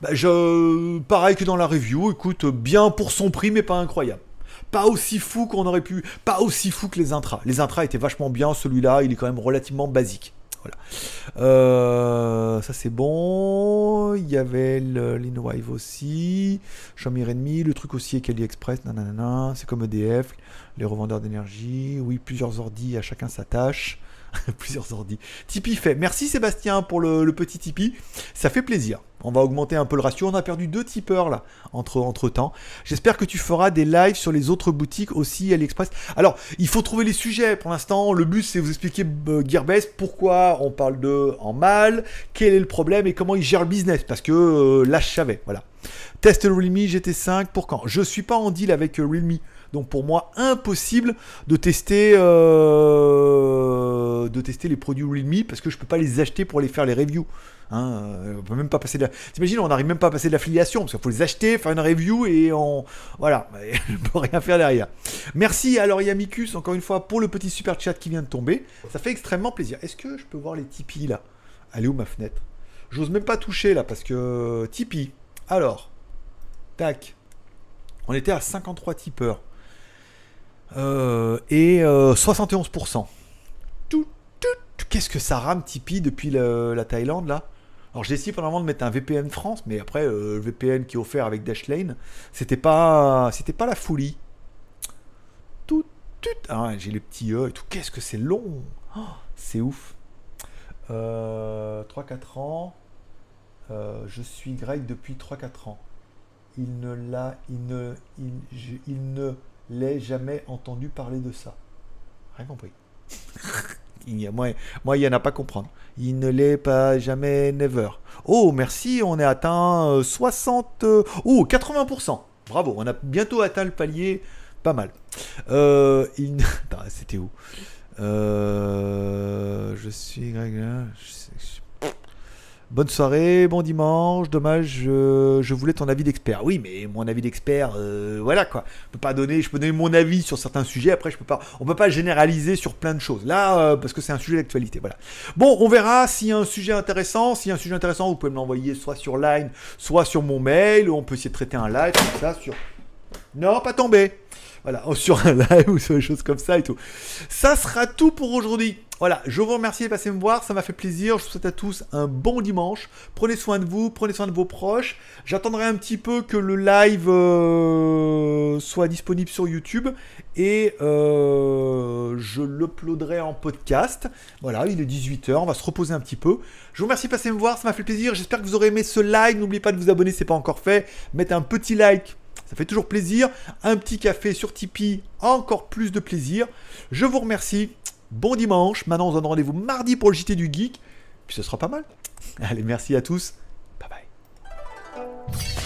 Bah, je... Pareil que dans la review, écoute, bien pour son prix, mais pas incroyable. Pas aussi fou qu'on aurait pu. Pas aussi fou que les intras. Les intras étaient vachement bien. Celui-là, il est quand même relativement basique. Voilà. Euh, ça c'est bon. Il y avait le l'InWave aussi. Xiaomi Redmi, le truc aussi avec AliExpress. Nanana. C'est comme EDF, les revendeurs d'énergie. Oui, plusieurs ordis, à chacun sa tâche. plusieurs ordis. Tipeee fait. Merci Sébastien pour le, petit Tipeee. Ça fait plaisir. On va augmenter un peu le ratio. On a perdu deux tipeurs là entre, entre temps. J'espère que tu feras des lives sur les autres boutiques aussi AliExpress. Alors, il faut trouver les sujets. Pour l'instant, le but c'est vous expliquer euh, Gearbest pourquoi on parle de en mal, quel est le problème et comment il gère le business. Parce que euh, là, je savais. Voilà. Test le Realme GT5 pour quand? Je suis pas en deal avec euh, Realme. Donc pour moi, impossible de tester, euh, de tester les produits Realme parce que je peux pas les acheter pour les faire les reviews. Hein, euh, on peut même pas passer de la... T'imagines, on n'arrive même pas à passer de l'affiliation parce qu'il faut les acheter, faire une review et on... Voilà, je peux rien faire derrière. Merci à Yamicus encore une fois pour le petit super chat qui vient de tomber. Ça fait extrêmement plaisir. Est-ce que je peux voir les Tipeee là? Est où ma fenêtre? J'ose même pas toucher là parce que Tipeee. Alors, tac. On était à 53 tipeurs. Euh, et euh, 71%. Tout, tout. Qu'est-ce que ça rame Tipeee depuis la Thaïlande là? Alors j'ai essayé pendant un moment de mettre un VPN France, mais après euh, le VPN qui est offert avec Dashlane, c'était pas, c'était pas la folie. Tout, tout. Ah, j'ai les petits E et tout. Qu'est-ce que c'est long Oh, C'est ouf. Euh, 3-4 ans. Euh, je suis grec depuis 3-4 ans. Il ne l'a, il ne, il ne l'ai jamais entendu parler de ça. Rien compris. il y a, moi, moi, il y en a pas à comprendre. Il ne l'est pas jamais, never. Oh, merci, on est atteint euh, 60, euh, oh, 80%. Bravo, on a bientôt atteint le palier, pas mal. Euh, il... c'était où? Euh, Je suis je- Bonne soirée, bon dimanche. Dommage, je, je voulais ton avis d'expert. Oui, mais mon avis d'expert, euh, voilà quoi. Je peux pas donner, je peux donner mon avis sur certains sujets. Après, je peux pas, on peut pas généraliser sur plein de choses. Là, euh, parce que c'est un sujet d'actualité. Voilà. Bon, on verra s'il y a un sujet intéressant. S'il y a un sujet intéressant, vous pouvez me l'envoyer soit sur Line, soit sur mon mail. On peut essayer de traiter un live comme ça sur. Non, pas tomber. Voilà, sur un live ou sur des choses comme ça et tout. Ça sera tout pour aujourd'hui. Voilà, je vous remercie de passer me voir, ça m'a fait plaisir. Je vous souhaite à tous un bon dimanche. Prenez soin de vous, prenez soin de vos proches. J'attendrai un petit peu que le live euh, soit disponible sur YouTube et euh, je l'uploaderai en podcast. Voilà, il est 18h, on va se reposer un petit peu. Je vous remercie de passer me voir, ça m'a fait plaisir. J'espère que vous aurez aimé ce live. N'oubliez pas de vous abonner si ce n'est pas encore fait. Mettez un petit like ça fait toujours plaisir. Un petit café sur Tipeee, encore plus de plaisir. Je vous remercie. Bon dimanche. Maintenant, on se donne rendez-vous mardi pour le JT du Geek. Puis ce sera pas mal. Allez, merci à tous. Bye bye.